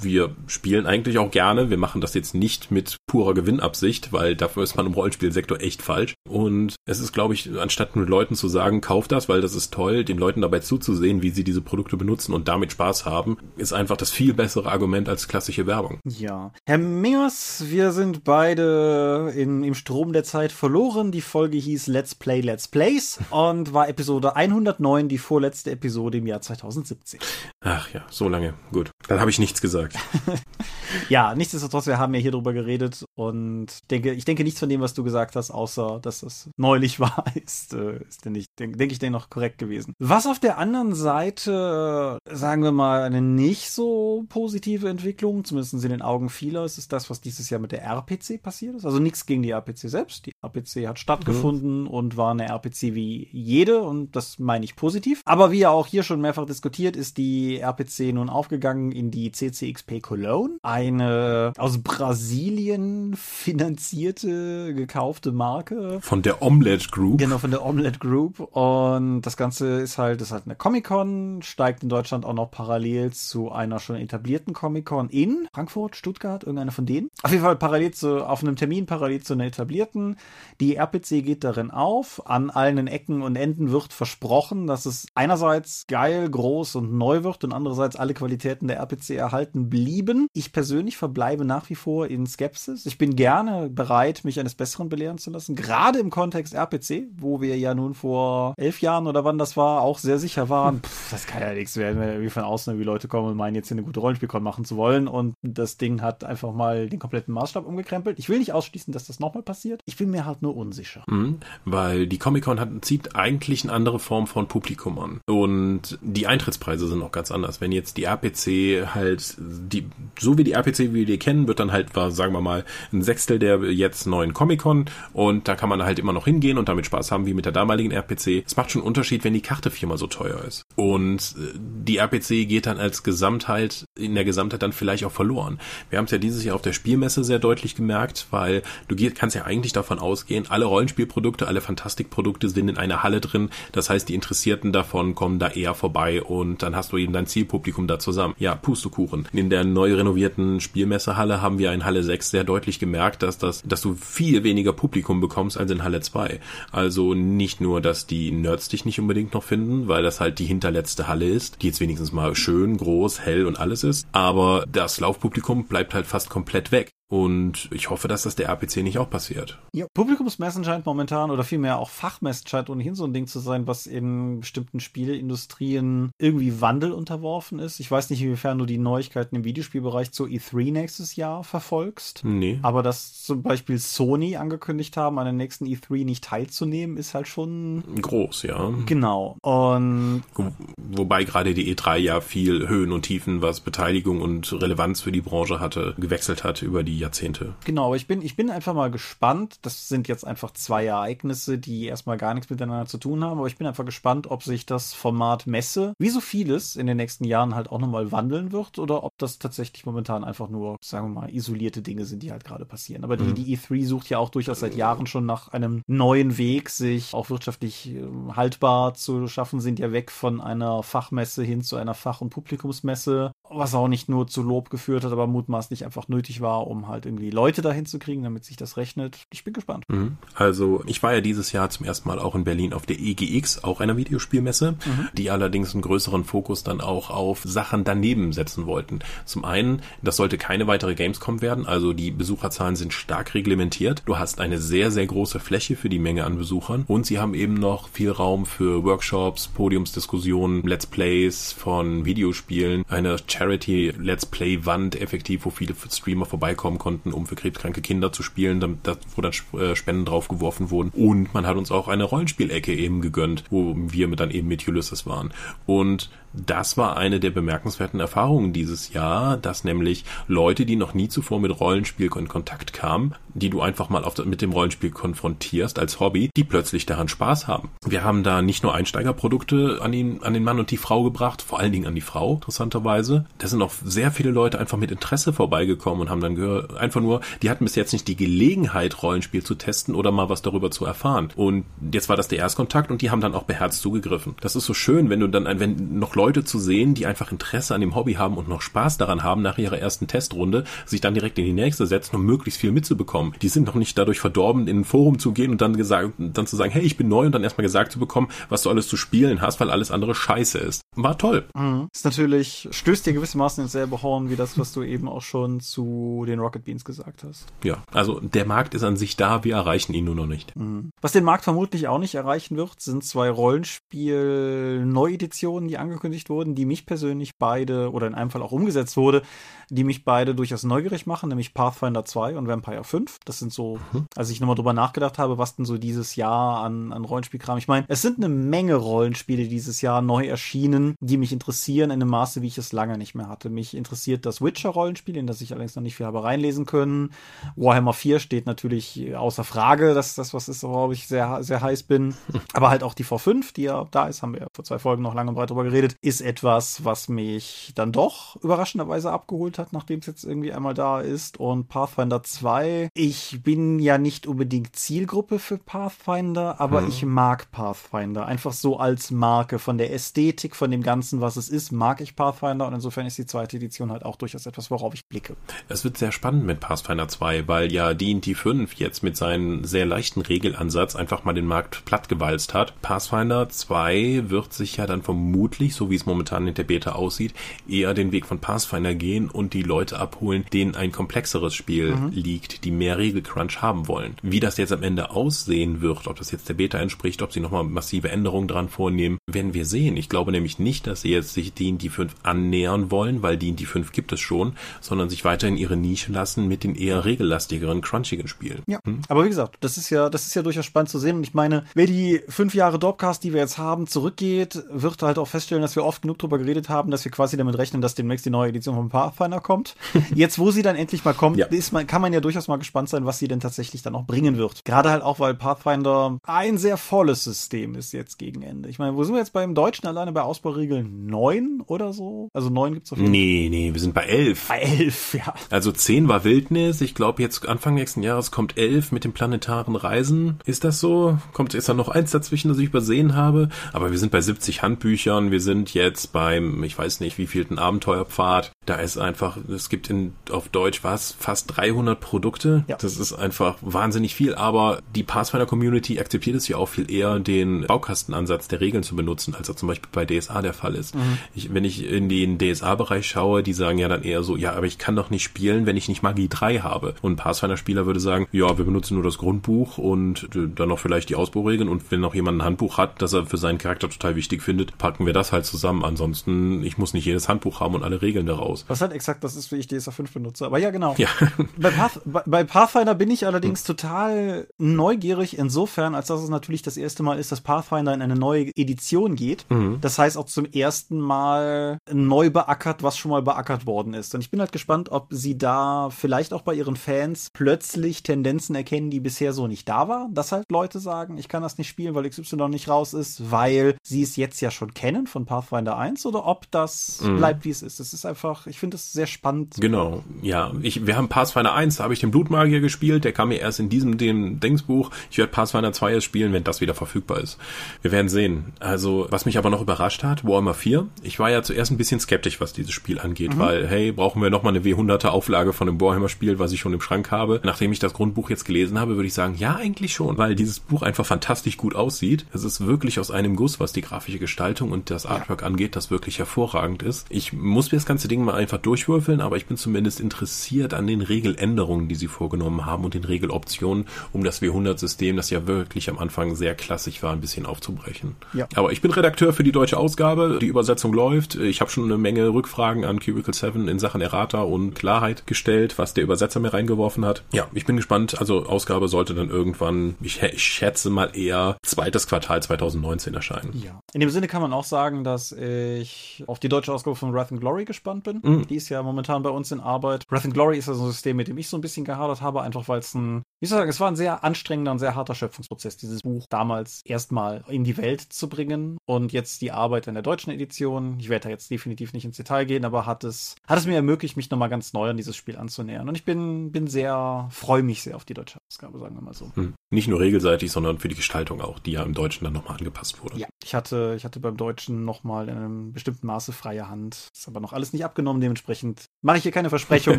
wir spielen eigentlich auch gerne, wir machen das jetzt nicht mit purer Gewinnabsicht, weil dafür ist man im Rollenspielsektor echt falsch. Und es ist, glaube ich, anstatt nur Leuten zu sagen, kauf das, weil das ist toll, den Leuten dabei zuzusehen, wie sie diese Produkte benutzen und damit Spaß haben, ist einfach das viel bessere Argument als klassische Werbung. Ja. Herr Mingers, wir sind beide in, im Strom der Zeit verloren. Die Folge hieß Let's Play Let's Plays und war Episode 109, die vorletzte Episode im Jahr 2017. Ach ja, so lange. Gut. Dann habe ich nichts gesagt. [LAUGHS] ja, nichtsdestotrotz, wir haben ja hier drüber geredet und denke, ich denke nichts von dem, was du gesagt hast, außer dass das neulich [LAUGHS] war, ist, äh, ist denke denk, ich, denke noch korrekt gewesen. Was auf der anderen Seite, sagen wir mal, eine nicht so positive Entwicklung, zumindest in den Augen vieler, ist, ist das, was dieses Jahr mit der RPC passiert ist. Also nichts gegen die RPC selbst. Die RPC hat stattgefunden mhm. und war eine RPC wie jede und das meine ich positiv. Aber wie ja auch hier schon mehrfach diskutiert, ist die RPC nun aufgegangen in die CCXP Cologne, eine aus Brasilien finanzierte, gekaufte Marke. Von der Omelette Group. Genau, von der Omelette Group. Und das Ganze ist halt, ist halt eine Comic-Con, steigt in Deutschland auch noch parallel zu einer schon etablierten Comic-Con in Frankfurt, Stuttgart, irgendeine von denen. Auf jeden Fall parallel zu, auf einem Termin parallel zu einer etablierten. Die RPC geht darin auf. An allen Ecken und Enden wird versprochen, dass es einerseits geil, groß und neu wird und andererseits alle Qualitäten der RPC erhalten blieben. Ich persönlich verbleibe nach wie vor in Skepsis. Ich bin gerne bereit, mich eines Besseren belehren zu lassen. Gerade im Kontext RPC, wo wir ja nun vor elf Jahren oder wann das war, auch sehr sicher waren. Pff, das kann ja nichts werden, wenn wir von außen wie Leute kommen und meinen, jetzt hier eine gute Rollenspielkon machen zu wollen. Und das Ding hat einfach mal den kompletten Maßstab umgekrempelt. Ich will nicht ausschließen, dass das nochmal passiert. Ich bin mir halt nur unsicher. Mhm, weil die Comic-Con hat, zieht eigentlich eine andere Form von Publikum an. Und die Eintrittspreise sind auch ganz anders. Wenn jetzt die RPC halt, die, so wie die RPC, wie wir die kennen, wird dann halt, sagen wir mal, ein Sechstel der jetzt neuen Comic-Con und da kann man halt immer noch hingehen und damit Spaß haben wie mit der damaligen RPC. Es macht schon einen Unterschied, wenn die Karte viermal so teuer ist. Und äh, die RPC geht dann als Gesamtheit, in der Gesamtheit dann vielleicht auch verloren. Wir haben es ja dieses Jahr auf der Spielmesse sehr deutlich gemerkt, weil du kannst ja eigentlich davon ausgehen, alle Rollenspielprodukte, alle Fantastikprodukte sind in einer Halle drin. Das heißt, die Interessierten davon kommen da eher vorbei und dann hast du eben dein Zielpublikum da zusammen. Ja, Pustekuchen. In der neu renovierten Spielmessehalle haben wir in Halle 6 sehr deutlich gemerkt, dass das, dass du viel weniger Publikum bekommst als in Halle 2. Also nicht nur, dass die Nerds dich nicht unbedingt noch finden, weil das halt die hinterletzte Halle ist, die jetzt wenigstens mal schön, groß, hell und alles ist, aber das Laufpublikum bleibt halt fast komplett weg. Und ich hoffe, dass das der RPC nicht auch passiert. Ja, Publikumsmessen scheint momentan oder vielmehr auch Fachmessen scheint ohnehin so ein Ding zu sein, was in bestimmten Spielindustrien irgendwie Wandel unterworfen ist. Ich weiß nicht, inwiefern du die Neuigkeiten im Videospielbereich zur E3 nächstes Jahr verfolgst. Nee. Aber dass zum Beispiel Sony angekündigt haben, an der nächsten E3 nicht teilzunehmen, ist halt schon groß, ja. Genau. Und Wo, wobei gerade die E3 ja viel Höhen und Tiefen, was Beteiligung und Relevanz für die Branche hatte, gewechselt hat über die Jahrzehnte. Genau, aber ich bin, ich bin einfach mal gespannt. Das sind jetzt einfach zwei Ereignisse, die erstmal gar nichts miteinander zu tun haben, aber ich bin einfach gespannt, ob sich das Format Messe, wie so vieles in den nächsten Jahren halt auch nochmal wandeln wird oder ob das tatsächlich momentan einfach nur, sagen wir mal, isolierte Dinge sind, die halt gerade passieren. Aber die, mhm. die E3 sucht ja auch durchaus seit Jahren schon nach einem neuen Weg, sich auch wirtschaftlich ähm, haltbar zu schaffen, sind ja weg von einer Fachmesse hin zu einer Fach- und Publikumsmesse, was auch nicht nur zu Lob geführt hat, aber mutmaßlich einfach nötig war, um halt irgendwie Leute dahin zu kriegen, damit sich das rechnet. Ich bin gespannt. Mhm. Also ich war ja dieses Jahr zum ersten Mal auch in Berlin auf der EGX, auch einer Videospielmesse, mhm. die allerdings einen größeren Fokus dann auch auf Sachen daneben setzen wollten. Zum einen, das sollte keine weitere Gamescom werden, also die Besucherzahlen sind stark reglementiert. Du hast eine sehr, sehr große Fläche für die Menge an Besuchern und sie haben eben noch viel Raum für Workshops, Podiumsdiskussionen, Let's Plays von Videospielen, eine Charity Let's Play Wand effektiv, wo viele Streamer vorbeikommen konnten, um für krebskranke Kinder zu spielen, damit, wo dann äh, Spenden draufgeworfen wurden. Und man hat uns auch eine Rollenspielecke eben gegönnt, wo wir dann eben mit Ulysses waren. Und das war eine der bemerkenswerten Erfahrungen dieses Jahr, dass nämlich Leute, die noch nie zuvor mit Rollenspiel in Kontakt kamen, die du einfach mal auf, mit dem Rollenspiel konfrontierst als Hobby, die plötzlich daran Spaß haben. Wir haben da nicht nur Einsteigerprodukte an den, an den Mann und die Frau gebracht, vor allen Dingen an die Frau, interessanterweise, da sind auch sehr viele Leute einfach mit Interesse vorbeigekommen und haben dann gehört, einfach nur, die hatten bis jetzt nicht die Gelegenheit, Rollenspiel zu testen oder mal was darüber zu erfahren. Und jetzt war das der Erstkontakt und die haben dann auch beherzt zugegriffen. Das ist so schön, wenn du dann, wenn noch Leute zu sehen, die einfach Interesse an dem Hobby haben und noch Spaß daran haben, nach ihrer ersten Testrunde, sich dann direkt in die nächste setzen, um möglichst viel mitzubekommen. Die sind noch nicht dadurch verdorben, in ein Forum zu gehen und dann gesagt, dann zu sagen, hey, ich bin neu und dann erstmal gesagt zu bekommen, was du alles zu spielen hast, weil alles andere scheiße ist. War toll. Mhm. Ist natürlich, stößt dir gewissermaßen ins selbe Horn, wie das, was du eben auch schon zu den Rocket Beans gesagt hast. Ja, also der Markt ist an sich da, wir erreichen ihn nur noch nicht. Mhm. Was den Markt vermutlich auch nicht erreichen wird, sind zwei Rollenspiel-Neueditionen, die angekündigt wurden, die mich persönlich beide oder in einem Fall auch umgesetzt wurde, die mich beide durchaus neugierig machen, nämlich Pathfinder 2 und Vampire 5. Das sind so, mhm. als ich nochmal drüber nachgedacht habe, was denn so dieses Jahr an, an Rollenspielkram. Ich meine, es sind eine Menge Rollenspiele dieses Jahr neu erschienen, die mich interessieren in einem Maße, wie ich es lange nicht mehr hatte. Mich interessiert das Witcher-Rollenspiel, in das ich allerdings noch nicht viel habe reinlesen können. Warhammer 4 steht natürlich außer Frage, dass das was ist, worauf ich sehr, sehr heiß bin. [LAUGHS] Aber halt auch die V5, die ja da ist, haben wir ja vor zwei Folgen noch lange und breit drüber geredet, ist etwas, was mich dann doch überraschenderweise abgeholt hat nachdem es jetzt irgendwie einmal da ist. Und Pathfinder 2, ich bin ja nicht unbedingt Zielgruppe für Pathfinder, aber hm. ich mag Pathfinder. Einfach so als Marke von der Ästhetik, von dem Ganzen, was es ist, mag ich Pathfinder. Und insofern ist die zweite Edition halt auch durchaus etwas, worauf ich blicke. Es wird sehr spannend mit Pathfinder 2, weil ja D&D 5 jetzt mit seinem sehr leichten Regelansatz einfach mal den Markt plattgewalzt hat. Pathfinder 2 wird sich ja dann vermutlich, so wie es momentan in der Beta aussieht, eher den Weg von Pathfinder gehen und die Leute abholen, denen ein komplexeres Spiel mhm. liegt, die mehr Regelcrunch haben wollen. Wie das jetzt am Ende aussehen wird, ob das jetzt der Beta entspricht, ob sie nochmal massive Änderungen dran vornehmen, werden wir sehen. Ich glaube nämlich nicht, dass sie jetzt sich D&D 5 annähern wollen, weil D&D 5 gibt es schon, sondern sich weiter in ihre Nische lassen mit den eher regellastigeren, crunchigen Spielen. Ja, hm? aber wie gesagt, das ist ja, das ist ja durchaus spannend zu sehen und ich meine, wer die fünf Jahre Dropcast, die wir jetzt haben, zurückgeht, wird halt auch feststellen, dass wir oft genug drüber geredet haben, dass wir quasi damit rechnen, dass demnächst die neue Edition von Pathfinder kommt. [LAUGHS] Jetzt, wo sie dann endlich mal kommt, ja. ist man, kann man ja durchaus mal gespannt sein, was sie denn tatsächlich dann auch bringen wird. Gerade halt auch, weil Pathfinder ein sehr volles System ist jetzt gegen Ende. Ich meine, wo sind wir jetzt beim Deutschen alleine bei Ausbauregeln? Neun oder so? Also neun gibt's auf jeden Fall. Nee, nee, wir sind bei elf. Bei elf, ja. Also zehn war Wildnis. Ich glaube, jetzt Anfang nächsten Jahres kommt elf mit den planetaren Reisen. Ist das so? Kommt jetzt dann noch eins dazwischen, das ich übersehen habe? Aber wir sind bei 70 Handbüchern. Wir sind jetzt beim, ich weiß nicht, wie vielten Abenteuerpfad. Da ist einfach, es gibt in, auf Deutsch was, fast 300 Produkte. Ja. Das ist einfach wahnsinnig viel, aber die Pathfinder-Community akzeptiert es ja auch viel eher, den Baukastenansatz der Regeln zu benutzen, als er zum Beispiel bei DSA der Fall ist. Mhm. Ich, wenn ich in den DSA-Bereich schaue, die sagen ja dann eher so, ja, aber ich kann doch nicht spielen, wenn ich nicht Magie 3 habe. Und ein Pathfinder-Spieler würde sagen, ja, wir benutzen nur das Grundbuch und dann noch vielleicht die Ausbauregeln und wenn noch jemand ein Handbuch hat, das er für seinen Charakter total wichtig findet, packen wir das halt zusammen. Ansonsten, ich muss nicht jedes Handbuch haben und alle Regeln daraus. Was halt exakt das ist, wie ich DSA 5 benutze. Aber ja, genau. Ja. [LAUGHS] Bei, Path, bei, Pathfinder bin ich allerdings hm. total neugierig insofern, als dass es natürlich das erste Mal ist, dass Pathfinder in eine neue Edition geht. Mhm. Das heißt auch zum ersten Mal neu beackert, was schon mal beackert worden ist. Und ich bin halt gespannt, ob sie da vielleicht auch bei ihren Fans plötzlich Tendenzen erkennen, die bisher so nicht da waren. Dass halt Leute sagen, ich kann das nicht spielen, weil XY noch nicht raus ist, weil sie es jetzt ja schon kennen von Pathfinder 1 oder ob das mhm. bleibt, wie es ist. Das ist einfach, ich finde es sehr spannend. Genau ja, ich, wir haben Pathfinder 1, da habe ich den Blutmagier gespielt, der kam mir erst in diesem dem Dingsbuch. Ich werde Pathfinder 2 erst spielen, wenn das wieder verfügbar ist. Wir werden sehen. Also, was mich aber noch überrascht hat, Warhammer 4. Ich war ja zuerst ein bisschen skeptisch, was dieses Spiel angeht, mhm. weil, hey, brauchen wir nochmal eine W100er Auflage von dem Warhammer-Spiel, was ich schon im Schrank habe. Nachdem ich das Grundbuch jetzt gelesen habe, würde ich sagen, ja, eigentlich schon, weil dieses Buch einfach fantastisch gut aussieht. Es ist wirklich aus einem Guss, was die grafische Gestaltung und das Artwork ja. angeht, das wirklich hervorragend ist. Ich muss mir das ganze Ding mal einfach durchwürfeln, aber ich bin zumindest interessiert an den Regeländerungen, die sie vorgenommen haben und den Regeloptionen, um das W100-System, das ja wirklich am Anfang sehr klassisch war, ein bisschen aufzubrechen. Ja. Aber ich bin Redakteur für die deutsche Ausgabe. Die Übersetzung läuft. Ich habe schon eine Menge Rückfragen an Cubicle 7 in Sachen Errata und Klarheit gestellt, was der Übersetzer mir reingeworfen hat. Ja, ich bin gespannt. Also Ausgabe sollte dann irgendwann, ich, ich schätze mal eher zweites Quartal 2019 erscheinen. Ja. In dem Sinne kann man auch sagen, dass ich auf die deutsche Ausgabe von Wrath and Glory gespannt bin. Mhm. Die ist ja momentan bei uns in Arbeit. Breath and Glory ist ja so ein System, mit dem ich so ein bisschen gehadert habe, einfach weil es ein, wie soll ich sagen, es war ein sehr anstrengender und sehr harter Schöpfungsprozess, dieses Buch damals erstmal in die Welt zu bringen und jetzt die Arbeit in der deutschen Edition. Ich werde da jetzt definitiv nicht ins Detail gehen, aber hat es, hat es mir ermöglicht, mich nochmal ganz neu an dieses Spiel anzunähern. Und ich bin, bin sehr, freue mich sehr auf die deutsche Ausgabe, sagen wir mal so. Mhm. Nicht nur regelseitig, sondern für die Gestaltung auch, die ja im Deutschen dann nochmal angepasst wurde. Ja, ich hatte, ich hatte beim Deutschen nochmal in einem bestimmten Maße freie Hand. Ist aber noch alles nicht abgenommen, dementsprechend mache ich hier keine Versprechung,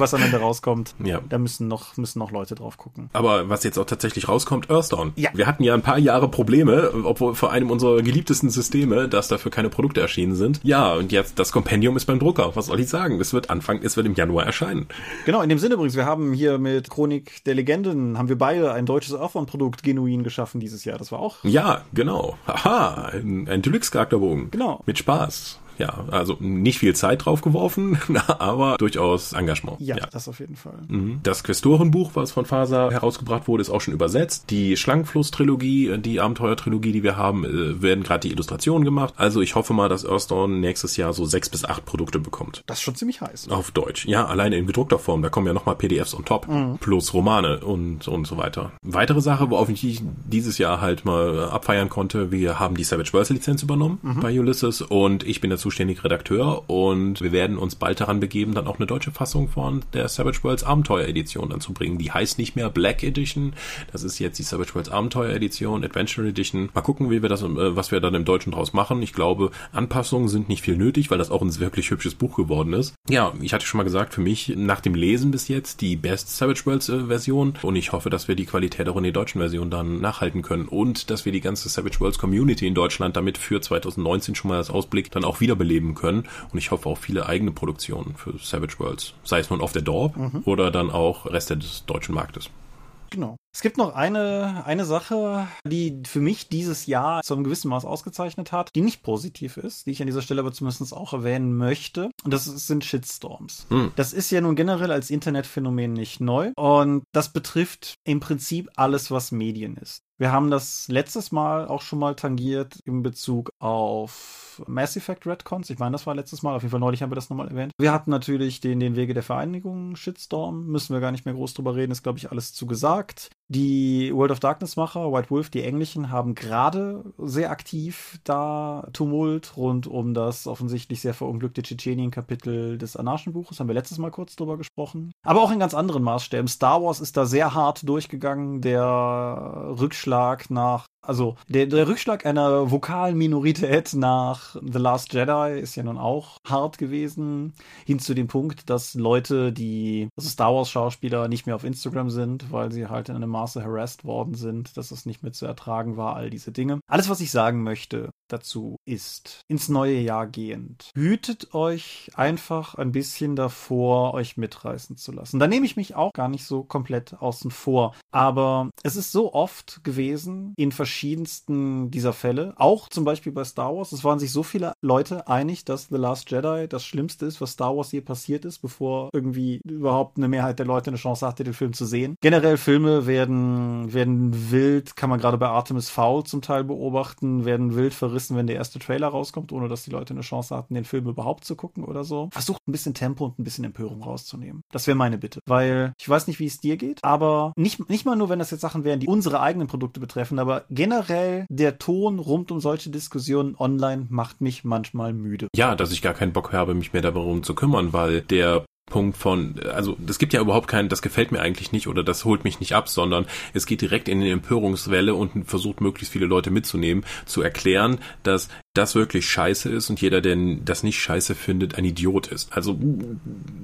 was am Ende rauskommt. [LAUGHS] Ja. Da müssen noch, müssen noch Leute drauf gucken. Aber was jetzt auch tatsächlich rauskommt, Earthdawn. Ja. Wir hatten ja ein paar Jahre Probleme, obwohl vor einem unserer geliebtesten Systeme, dass dafür keine Produkte erschienen sind. Ja, und jetzt das Kompendium ist beim Drucker. Was soll ich sagen? Es wird Anfang, es wird im Januar erscheinen. Genau, in dem Sinne übrigens, wir haben hier mit Chronik der Legenden, haben wir beide ein deutsches Earthdawn-Produkt genuin geschaffen dieses Jahr. Das war auch. Ja, genau. Haha, ein, Deluxe-Charakterbogen. Genau. Mit Spaß ja, also nicht viel Zeit drauf geworfen, [LAUGHS] aber durchaus Engagement. Ja, ja, das auf jeden Fall. Mhm. Das Questorenbuch, was von Faser herausgebracht wurde, ist auch schon übersetzt. Die Schlangenfluss-Trilogie, die Abenteuer-Trilogie, die wir haben, äh, werden gerade die Illustrationen gemacht. Also ich hoffe mal, dass Earthdawn nächstes Jahr so sechs bis acht Produkte bekommt. Das ist schon ziemlich heiß. Auf Deutsch. Ja, alleine in gedruckter Form. Da kommen ja nochmal PDFs on top. Mhm. Plus Romane und, und so weiter. Weitere Sache, worauf ich dieses Jahr halt mal abfeiern konnte, wir haben die Savage Worlds Lizenz übernommen mhm. bei Ulysses und ich bin der zuständige Redakteur und wir werden uns bald daran begeben, dann auch eine deutsche Fassung von der Savage Worlds Abenteuer Edition dann zu bringen. Die heißt nicht mehr Black Edition, das ist jetzt die Savage Worlds Abenteuer Edition, Adventure Edition. Mal gucken, wie wir das, äh, was wir dann im Deutschen draus machen. Ich glaube, Anpassungen sind nicht viel nötig, weil das auch ein wirklich hübsches Buch geworden ist. Ja, ich hatte schon mal gesagt, für mich nach dem Lesen bis jetzt die Best Savage Worlds äh, Version und ich hoffe, dass wir die Qualität auch in der deutschen Version dann nachhalten können und dass wir die ganze Savage Worlds Community in Deutschland damit für 2019 schon mal als Ausblick dann auch wiederbeleben können und ich hoffe auch viele eigene Produktionen für Savage Worlds, sei es nun auf der Dorp mhm. oder dann auch Reste des deutschen Marktes. Genau. Es gibt noch eine, eine Sache, die für mich dieses Jahr zu einem gewissen Maß ausgezeichnet hat, die nicht positiv ist, die ich an dieser Stelle aber zumindest auch erwähnen möchte. Und das sind Shitstorms. Hm. Das ist ja nun generell als Internetphänomen nicht neu. Und das betrifft im Prinzip alles, was Medien ist. Wir haben das letztes Mal auch schon mal tangiert in Bezug auf Mass Effect Redcons. Ich meine, das war letztes Mal. Auf jeden Fall neulich haben wir das nochmal erwähnt. Wir hatten natürlich den, den Wege der Vereinigung Shitstorm. Müssen wir gar nicht mehr groß drüber reden. Ist, glaube ich, alles zu gesagt. Die World of Darkness Macher, White Wolf, die Englischen, haben gerade sehr aktiv da Tumult rund um das offensichtlich sehr verunglückte Tschetschenien-Kapitel des Anarchenbuches. Haben wir letztes Mal kurz drüber gesprochen. Aber auch in ganz anderen Maßstäben. Star Wars ist da sehr hart durchgegangen. Der Rückschlag nach also der, der Rückschlag einer vokalen Minorität nach The Last Jedi ist ja nun auch hart gewesen. Hin zu dem Punkt, dass Leute, die also Star Wars Schauspieler nicht mehr auf Instagram sind, weil sie halt in einem Maße harassed worden sind, dass es nicht mehr zu ertragen war, all diese Dinge. Alles, was ich sagen möchte dazu ist, ins neue Jahr gehend, hütet euch einfach ein bisschen davor, euch mitreißen zu lassen. Da nehme ich mich auch gar nicht so komplett außen vor. Aber es ist so oft gewesen in verschiedenen verschiedensten dieser Fälle. Auch zum Beispiel bei Star Wars. Es waren sich so viele Leute einig, dass The Last Jedi das Schlimmste ist, was Star Wars je passiert ist, bevor irgendwie überhaupt eine Mehrheit der Leute eine Chance hatte, den Film zu sehen. Generell Filme werden, werden wild, kann man gerade bei Artemis Fowl zum Teil beobachten, werden wild verrissen, wenn der erste Trailer rauskommt, ohne dass die Leute eine Chance hatten, den Film überhaupt zu gucken oder so. Versucht ein bisschen Tempo und ein bisschen Empörung rauszunehmen. Das wäre meine Bitte. Weil ich weiß nicht, wie es dir geht, aber nicht, nicht mal nur, wenn das jetzt Sachen wären, die unsere eigenen Produkte betreffen, aber der Ton rund um solche Diskussionen online macht mich manchmal müde. Ja, dass ich gar keinen Bock habe, mich mehr darum zu kümmern, weil der Punkt von, also es gibt ja überhaupt keinen, das gefällt mir eigentlich nicht oder das holt mich nicht ab, sondern es geht direkt in die Empörungswelle und versucht möglichst viele Leute mitzunehmen, zu erklären, dass das wirklich scheiße ist und jeder, der das nicht scheiße findet, ein Idiot ist. Also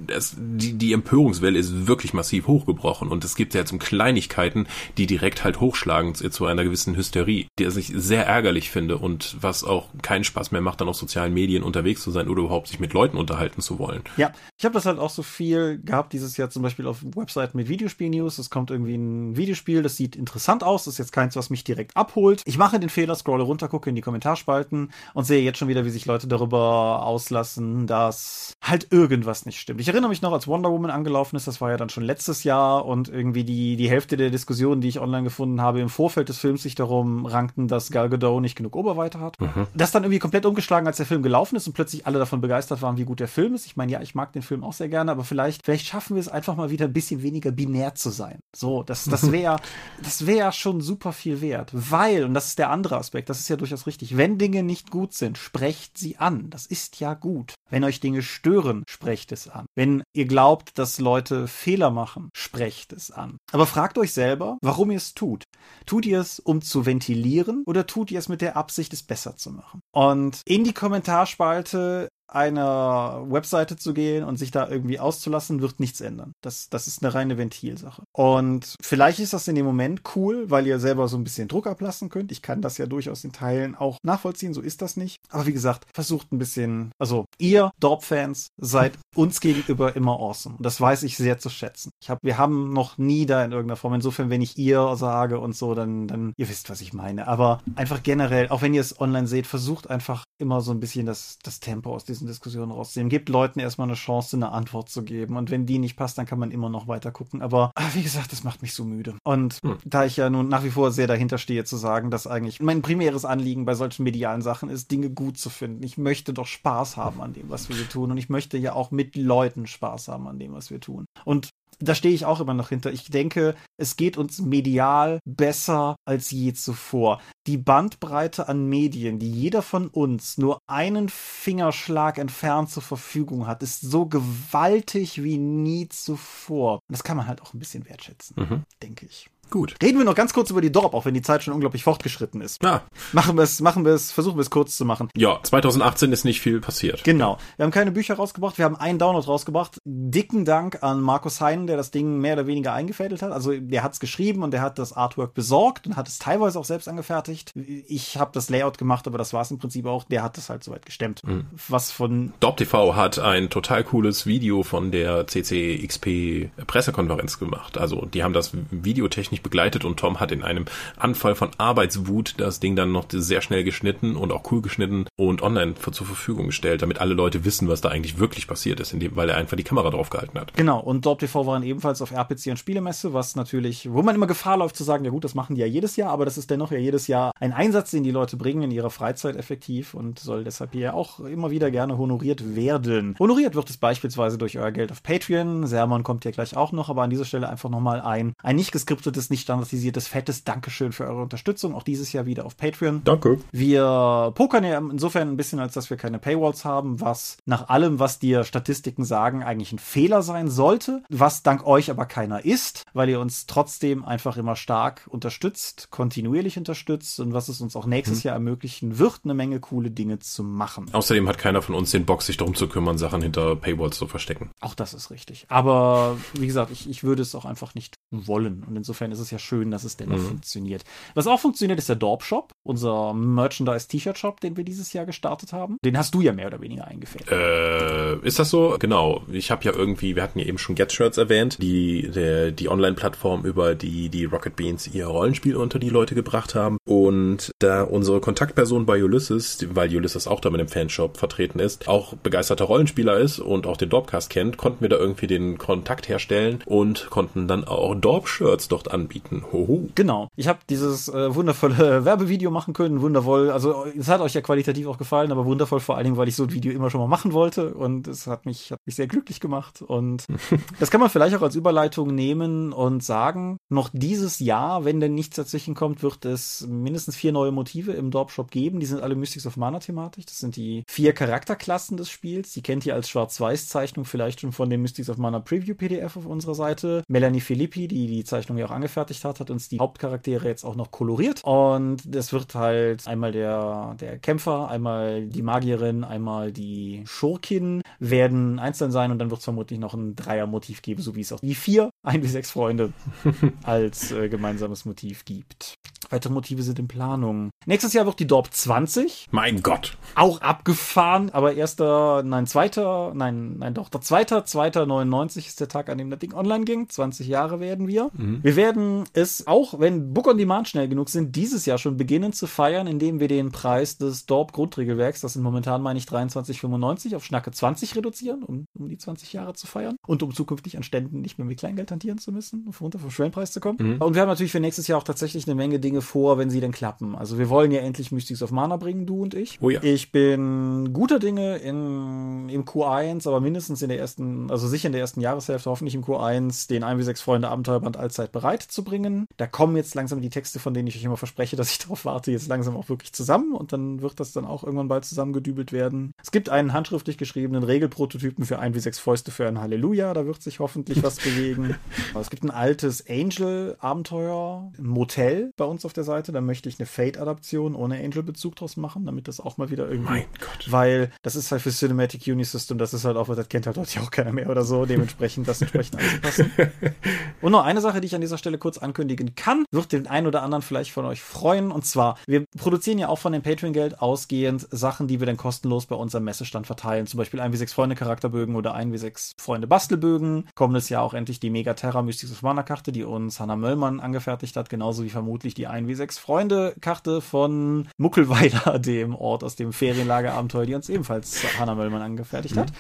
das, die, die Empörungswelle ist wirklich massiv hochgebrochen und es gibt jetzt um Kleinigkeiten, die direkt halt hochschlagen zu einer gewissen Hysterie, die ich sehr ärgerlich finde und was auch keinen Spaß mehr macht, dann auf sozialen Medien unterwegs zu sein oder überhaupt sich mit Leuten unterhalten zu wollen. Ja, ich habe das halt auch so viel gehabt dieses Jahr zum Beispiel auf Webseiten mit Videospiel-News. Es kommt irgendwie ein Videospiel, das sieht interessant aus, das ist jetzt keins, was mich direkt abholt. Ich mache den Fehler, scrolle runter, gucke in die Kommentarspalten, und sehe jetzt schon wieder, wie sich Leute darüber auslassen, dass halt irgendwas nicht stimmt. Ich erinnere mich noch, als Wonder Woman angelaufen ist, das war ja dann schon letztes Jahr und irgendwie die, die Hälfte der Diskussionen, die ich online gefunden habe, im Vorfeld des Films sich darum rankten, dass Gal Gadot nicht genug Oberweite hat. Mhm. Das dann irgendwie komplett umgeschlagen, als der Film gelaufen ist und plötzlich alle davon begeistert waren, wie gut der Film ist. Ich meine, ja, ich mag den Film auch sehr gerne, aber vielleicht, vielleicht schaffen wir es einfach mal wieder ein bisschen weniger binär zu sein. So, das, das [LAUGHS] wäre, das wäre schon super viel wert. Weil, und das ist der andere Aspekt, das ist ja durchaus richtig, wenn Dinge nicht gut sind, sprecht sie an. Das ist ja gut. Wenn euch Dinge stören, sprecht es an. Wenn ihr glaubt, dass Leute Fehler machen, sprecht es an. Aber fragt euch selber, warum ihr es tut. Tut ihr es, um zu ventilieren oder tut ihr es mit der Absicht, es besser zu machen? Und in die Kommentarspalte einer Webseite zu gehen und sich da irgendwie auszulassen, wird nichts ändern. Das, das ist eine reine Ventilsache. Und vielleicht ist das in dem Moment cool, weil ihr selber so ein bisschen Druck ablassen könnt. Ich kann das ja durchaus in Teilen auch nachvollziehen, so ist das nicht. Aber wie gesagt, versucht ein bisschen, also ihr Dorp-Fans seid uns gegenüber immer awesome. Und das weiß ich sehr zu schätzen. Ich hab, wir haben noch nie da in irgendeiner Form, insofern, wenn ich ihr sage und so, dann, dann, ihr wisst, was ich meine. Aber einfach generell, auch wenn ihr es online seht, versucht einfach immer so ein bisschen das, das Tempo aus diesem diesen Diskussionen rauszunehmen. Gebt Leuten erstmal eine Chance, eine Antwort zu geben. Und wenn die nicht passt, dann kann man immer noch weiter gucken. Aber ah, wie gesagt, das macht mich so müde. Und hm. da ich ja nun nach wie vor sehr dahinter stehe, zu sagen, dass eigentlich mein primäres Anliegen bei solchen medialen Sachen ist, Dinge gut zu finden. Ich möchte doch Spaß haben an dem, was wir hier tun. Und ich möchte ja auch mit Leuten Spaß haben an dem, was wir tun. Und da stehe ich auch immer noch hinter. Ich denke, es geht uns medial besser als je zuvor. Die Bandbreite an Medien, die jeder von uns nur einen Fingerschlag entfernt zur Verfügung hat, ist so gewaltig wie nie zuvor. Und das kann man halt auch ein bisschen wertschätzen, mhm. denke ich. Gut. Reden wir noch ganz kurz über die Dorp, auch wenn die Zeit schon unglaublich fortgeschritten ist. Ja. Machen wir es, machen wir es, versuchen wir es kurz zu machen. Ja, 2018 ist nicht viel passiert. Genau. Wir haben keine Bücher rausgebracht, wir haben einen Download rausgebracht. Dicken Dank an Markus Heinen, der das Ding mehr oder weniger eingefädelt hat. Also der hat es geschrieben und der hat das Artwork besorgt und hat es teilweise auch selbst angefertigt. Ich habe das Layout gemacht, aber das war es im Prinzip auch. Der hat das halt soweit gestemmt. Mhm. Was von Dorp TV hat ein total cooles Video von der CCXP Pressekonferenz gemacht. Also die haben das videotechnisch nicht begleitet und Tom hat in einem Anfall von Arbeitswut das Ding dann noch sehr schnell geschnitten und auch cool geschnitten und online zur Verfügung gestellt, damit alle Leute wissen, was da eigentlich wirklich passiert ist, indem, weil er einfach die Kamera drauf gehalten hat. Genau, und Dorp TV waren ebenfalls auf RPC und Spielemesse, was natürlich, wo man immer Gefahr läuft zu sagen, ja gut, das machen die ja jedes Jahr, aber das ist dennoch ja jedes Jahr ein Einsatz, den die Leute bringen in ihrer Freizeit effektiv und soll deshalb hier auch immer wieder gerne honoriert werden. Honoriert wird es beispielsweise durch euer Geld auf Patreon. Sermon kommt ja gleich auch noch, aber an dieser Stelle einfach nochmal ein, ein nicht geskriptetes nicht standardisiertes, fettes Dankeschön für eure Unterstützung. Auch dieses Jahr wieder auf Patreon. Danke. Wir pokern ja insofern ein bisschen, als dass wir keine Paywalls haben, was nach allem, was die Statistiken sagen, eigentlich ein Fehler sein sollte, was dank euch aber keiner ist, weil ihr uns trotzdem einfach immer stark unterstützt, kontinuierlich unterstützt und was es uns auch nächstes hm. Jahr ermöglichen wird, eine Menge coole Dinge zu machen. Außerdem hat keiner von uns den Bock, sich darum zu kümmern, Sachen hinter Paywalls zu verstecken. Auch das ist richtig. Aber wie gesagt, ich, ich würde es auch einfach nicht wollen. Und insofern ist es ja schön, dass es dennoch mhm. funktioniert. Was auch funktioniert, ist der Dorp Shop, unser Merchandise-T-Shirt-Shop, den wir dieses Jahr gestartet haben. Den hast du ja mehr oder weniger eingefädelt. Äh, ist das so? Genau. Ich habe ja irgendwie, wir hatten ja eben schon Get Shirts erwähnt, die der, die Online-Plattform, über die die Rocket Beans ihr Rollenspiel unter die Leute gebracht haben. Und da unsere Kontaktperson bei Ulysses, weil Ulysses auch da mit dem Fanshop vertreten ist, auch begeisterter Rollenspieler ist und auch den Dorpcast kennt, konnten wir da irgendwie den Kontakt herstellen und konnten dann auch Dorp-Shirts dort anbieten. Hoho. Genau. Ich habe dieses äh, wundervolle [LAUGHS] Werbevideo machen können, wundervoll. Also es hat euch ja qualitativ auch gefallen, aber wundervoll vor allen Dingen, weil ich so ein Video immer schon mal machen wollte und es hat mich hat mich sehr glücklich gemacht und [LAUGHS] das kann man vielleicht auch als Überleitung nehmen und sagen, noch dieses Jahr, wenn denn nichts dazwischen kommt, wird es mindestens vier neue Motive im Dorp Shop geben. Die sind alle Mystics of Mana thematisch. Das sind die vier Charakterklassen des Spiels. Die kennt ihr als Schwarz-Weiß-Zeichnung vielleicht schon von dem Mystics of Mana Preview PDF auf unserer Seite. Melanie Filippi, die die Zeichnung ja auch angefertigt hat, hat uns die Hauptcharaktere jetzt auch noch koloriert. Und es wird halt einmal der, der Kämpfer, einmal die Magierin, einmal die Schurkin werden einzeln sein und dann wird es vermutlich noch ein Dreiermotiv geben, so wie es auch die vier, ein bis sechs Freunde [LAUGHS] als äh, gemeinsames Motiv gibt. Weitere Motive sind in Planung. Nächstes Jahr wird die Dorp 20. Mein Gott. Auch abgefahren, aber erster, nein, zweiter, nein, nein, doch, der zweiter, zweiter 99 ist der Tag, an dem das Ding online ging. 20 Jahre werden wir. Mhm. Wir werden es, auch wenn Book on Demand schnell genug sind, dieses Jahr schon beginnen zu feiern, indem wir den Preis des Dorp Grundregelwerks, das sind momentan, meine ich, 23,95 auf Schnacke 20 reduzieren, um, um die 20 Jahre zu feiern und um zukünftig an Ständen nicht mehr mit Kleingeld hantieren zu müssen, um runter vom Schwellenpreis zu kommen. Mhm. Und wir haben natürlich für nächstes Jahr auch tatsächlich eine Menge Dinge vor, wenn sie denn klappen. Also wir wollen ja endlich Mystics of Mana bringen, du und ich. Oh ja. Ich bin guter Dinge in, im Q1, aber mindestens in der ersten, also sicher in der ersten Jahreshälfte, hoffentlich im Q1, den 1 wie 6 Freunde Abenteuerband allzeit bereit zu bringen. Da kommen jetzt langsam die Texte, von denen ich euch immer verspreche, dass ich [LAUGHS] darauf warte, jetzt langsam auch wirklich zusammen und dann wird das dann auch irgendwann bald zusammengedübelt werden. Es gibt einen handschriftlich geschriebenen Regelprototypen für 1 wie 6 Fäuste für ein Halleluja, da wird sich hoffentlich was [LAUGHS] bewegen. es gibt ein altes Angel-Abenteuer, ein Motel bei uns auf der Seite, da möchte ich eine Fate-Adaption ohne Angel-Bezug draus machen, damit das auch mal wieder irgendwie. Mein Gott. Weil das ist halt für Cinematic Unisystem, das ist halt auch, das kennt halt heute auch keiner mehr oder so, dementsprechend das entsprechend anzupassen. [LAUGHS] Und noch eine Sache, die ich an dieser Stelle kurz ankündigen kann, wird den einen oder anderen vielleicht von euch freuen. Und zwar, wir produzieren ja auch von dem Patreon-Geld ausgehend Sachen, die wir dann kostenlos bei unserem Messestand verteilen. Zum Beispiel 1W6 Freunde Charakterbögen oder 1W6 Freunde Bastelbögen. Kommendes Jahr auch endlich die Mega Terra Mystics of Mana Karte, die uns Hannah Möllmann angefertigt hat, genauso wie vermutlich die 1W6 Freunde Karte von Muckelweiler, [LAUGHS] dem Ort aus dem Ferienlagerabenteuer, die uns ebenfalls Hannah Möllmann angefertigt mhm. hat.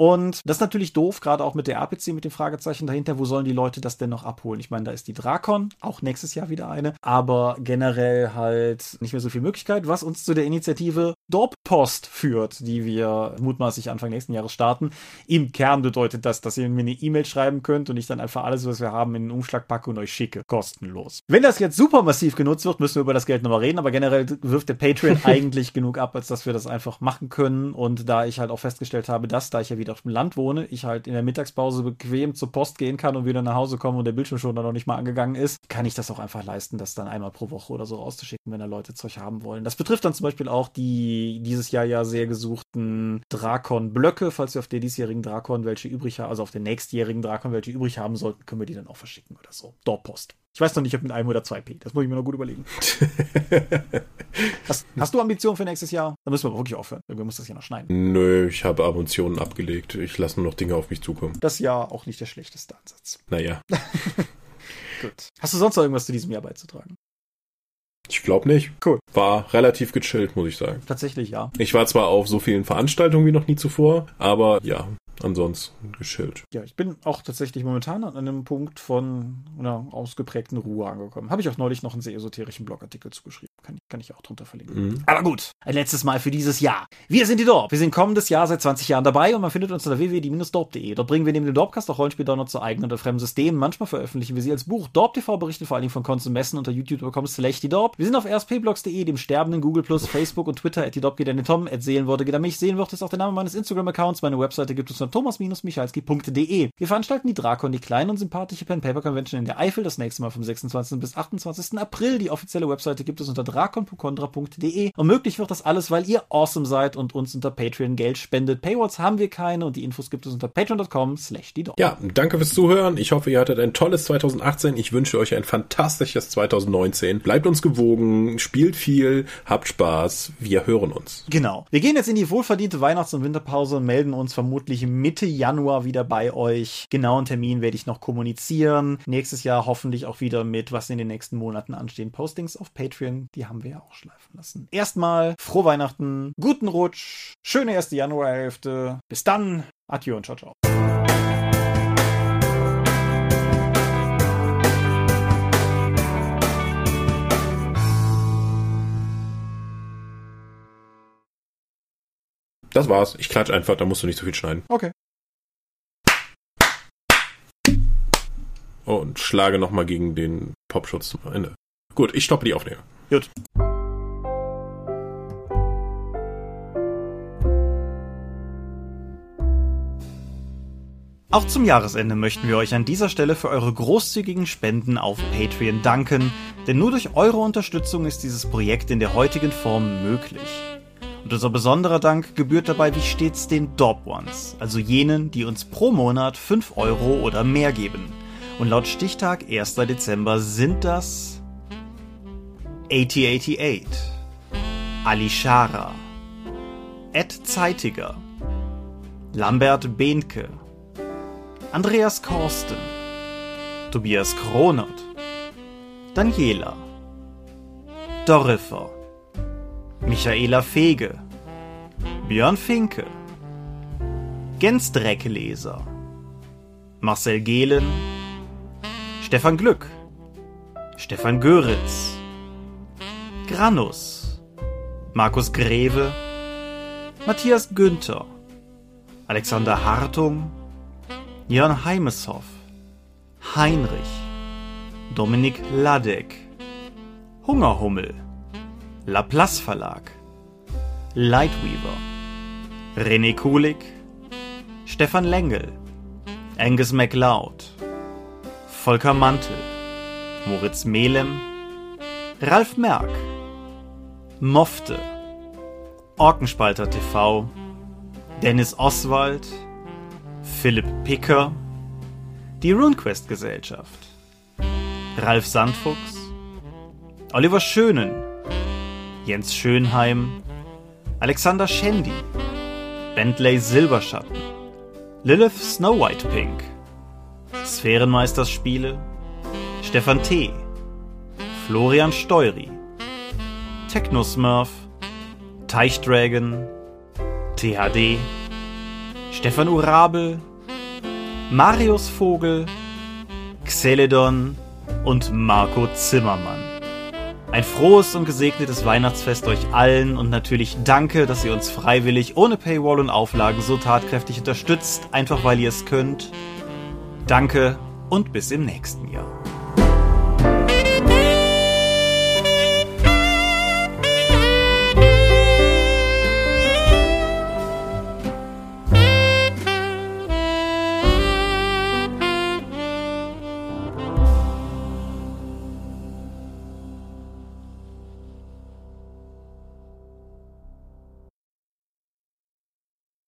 Und das ist natürlich doof, gerade auch mit der RPC, mit dem Fragezeichen dahinter. Wo sollen die Leute das denn noch abholen? Ich meine, da ist die Drakon, auch nächstes Jahr wieder eine, aber generell halt nicht mehr so viel Möglichkeit, was uns zu der Initiative Dorp-Post führt, die wir mutmaßlich Anfang nächsten Jahres starten. Im Kern bedeutet das, dass ihr mir eine E-Mail schreiben könnt und ich dann einfach alles, was wir haben, in den Umschlag packe und euch schicke. Kostenlos. Wenn das jetzt super massiv genutzt wird, müssen wir über das Geld nochmal reden, aber generell wirft der Patreon [LAUGHS] eigentlich genug ab, als dass wir das einfach machen können. Und da ich halt auch festgestellt habe, dass, da ich ja wieder auf dem Land wohne, ich halt in der Mittagspause bequem zur Post gehen kann und wieder nach Hause komme und der Bildschirm schon noch nicht mal angegangen ist, kann ich das auch einfach leisten, das dann einmal pro Woche oder so rauszuschicken, wenn da Leute Zeug haben wollen. Das betrifft dann zum Beispiel auch die dieses Jahr ja sehr gesuchten Drakon-Blöcke, falls wir auf der diesjährigen Drakon welche übrig haben, also auf den nächstjährigen Drakon welche übrig haben sollten, können wir die dann auch verschicken oder so. Dortpost. Ich weiß noch nicht, ob mit einem oder zwei P. Das muss ich mir noch gut überlegen. [LAUGHS] hast, hast, du Ambitionen für nächstes Jahr? Da müssen wir wirklich aufhören. Irgendwer muss das hier noch schneiden. Nö, ich habe Ambitionen abgelegt. Ich lasse nur noch Dinge auf mich zukommen. Das ist ja auch nicht der schlechteste Ansatz. Naja. [LAUGHS] gut. Hast du sonst noch irgendwas zu diesem Jahr beizutragen? Ich glaube nicht. Cool. War relativ gechillt, muss ich sagen. Tatsächlich, ja. Ich war zwar auf so vielen Veranstaltungen wie noch nie zuvor, aber ja, ansonsten geschillt. Ja, ich bin auch tatsächlich momentan an einem Punkt von einer ausgeprägten Ruhe angekommen. Habe ich auch neulich noch einen sehr esoterischen Blogartikel zugeschrieben. Kann, kann ich auch drunter verlinken. Mhm. Aber gut, ein letztes Mal für dieses Jahr. Wir sind die Dorp. Wir sind kommendes Jahr seit 20 Jahren dabei und man findet uns unter www.die-dorp.de. Dort bringen wir neben dem Dorpcast auch Rollenspiel-Downloads zu eigenen oder fremden Systemen. Manchmal veröffentlichen wir sie als Buch. Dorp TV berichtet vor allem von Konsumessen unter youtube.com slash die Dorp. Wir sind auf rspblogs.de, dem sterbenden Google Plus, Facebook und Twitter. At die Dorp geht an den Tom, at Seelenworte geht an mich. Sehen wird ist auch der Name meines Instagram-Accounts. Meine Webseite gibt es unter thomas-michalski.de. Wir veranstalten die Drakon, die kleine und sympathische Pen Paper Convention in der Eifel, das nächste Mal vom 26. bis 28. April. Die offizielle Webseite gibt es unter drakon.contra.de. Und möglich wird das alles, weil ihr awesome seid und uns unter Patreon Geld spendet. Paywalls haben wir keine und die Infos gibt es unter patreon.com slash die Ja, danke fürs Zuhören. Ich hoffe, ihr hattet ein tolles 2018. Ich wünsche euch ein fantastisches 2019. Bleibt uns gewogen, spielt viel, habt Spaß. Wir hören uns. Genau. Wir gehen jetzt in die wohlverdiente Weihnachts- und Winterpause und melden uns vermutlich Mitte Januar wieder bei euch. Genauen Termin werde ich noch kommunizieren. Nächstes Jahr hoffentlich auch wieder mit, was in den nächsten Monaten anstehen. Postings auf Patreon, die haben wir ja auch schleifen lassen. Erstmal frohe Weihnachten, guten Rutsch, schöne erste Januarhälfte. Bis dann, adieu und ciao, ciao. Das war's. Ich klatsch einfach, da musst du nicht so viel schneiden. Okay. Und schlage nochmal gegen den Popschutz zum Ende. Gut, ich stoppe die Aufnahme. Gut. Auch zum Jahresende möchten wir euch an dieser Stelle für eure großzügigen Spenden auf Patreon danken, denn nur durch eure Unterstützung ist dieses Projekt in der heutigen Form möglich. Und unser besonderer Dank gebührt dabei wie stets den Dorp Ones, also jenen, die uns pro Monat 5 Euro oder mehr geben. Und laut Stichtag 1. Dezember sind das 8088, Alishara, Ed Zeitiger, Lambert Behnke, Andreas Korsten, Tobias Kronert, Daniela, Dorifer, Michaela Fege, Björn Finke, Gensdreckleser, Marcel Gehlen, Stefan Glück, Stefan Göritz, Granus, Markus Greve, Matthias Günther, Alexander Hartung, Jörn Heimeshoff, Heinrich, Dominik Ladek, Hungerhummel, Laplace Verlag, Lightweaver, René Kulik, Stefan Lengel, Angus MacLeod, Volker Mantel, Moritz Melem, Ralf Merck, Mofte, Orkenspalter TV, Dennis Oswald, Philipp Picker, die RuneQuest Gesellschaft, Ralf Sandfuchs, Oliver Schönen, Jens Schönheim, Alexander Schendi, Bentley Silberschatten, Lilith Snow White Pink, Sphärenmeisterspiele, Stefan T., Florian Steury, Technosmurf, Teichdragon, THD, Stefan Urabel, Marius Vogel, Xeledon und Marco Zimmermann. Ein frohes und gesegnetes Weihnachtsfest euch allen und natürlich danke, dass ihr uns freiwillig ohne Paywall und Auflagen so tatkräftig unterstützt, einfach weil ihr es könnt. Danke und bis im nächsten Jahr.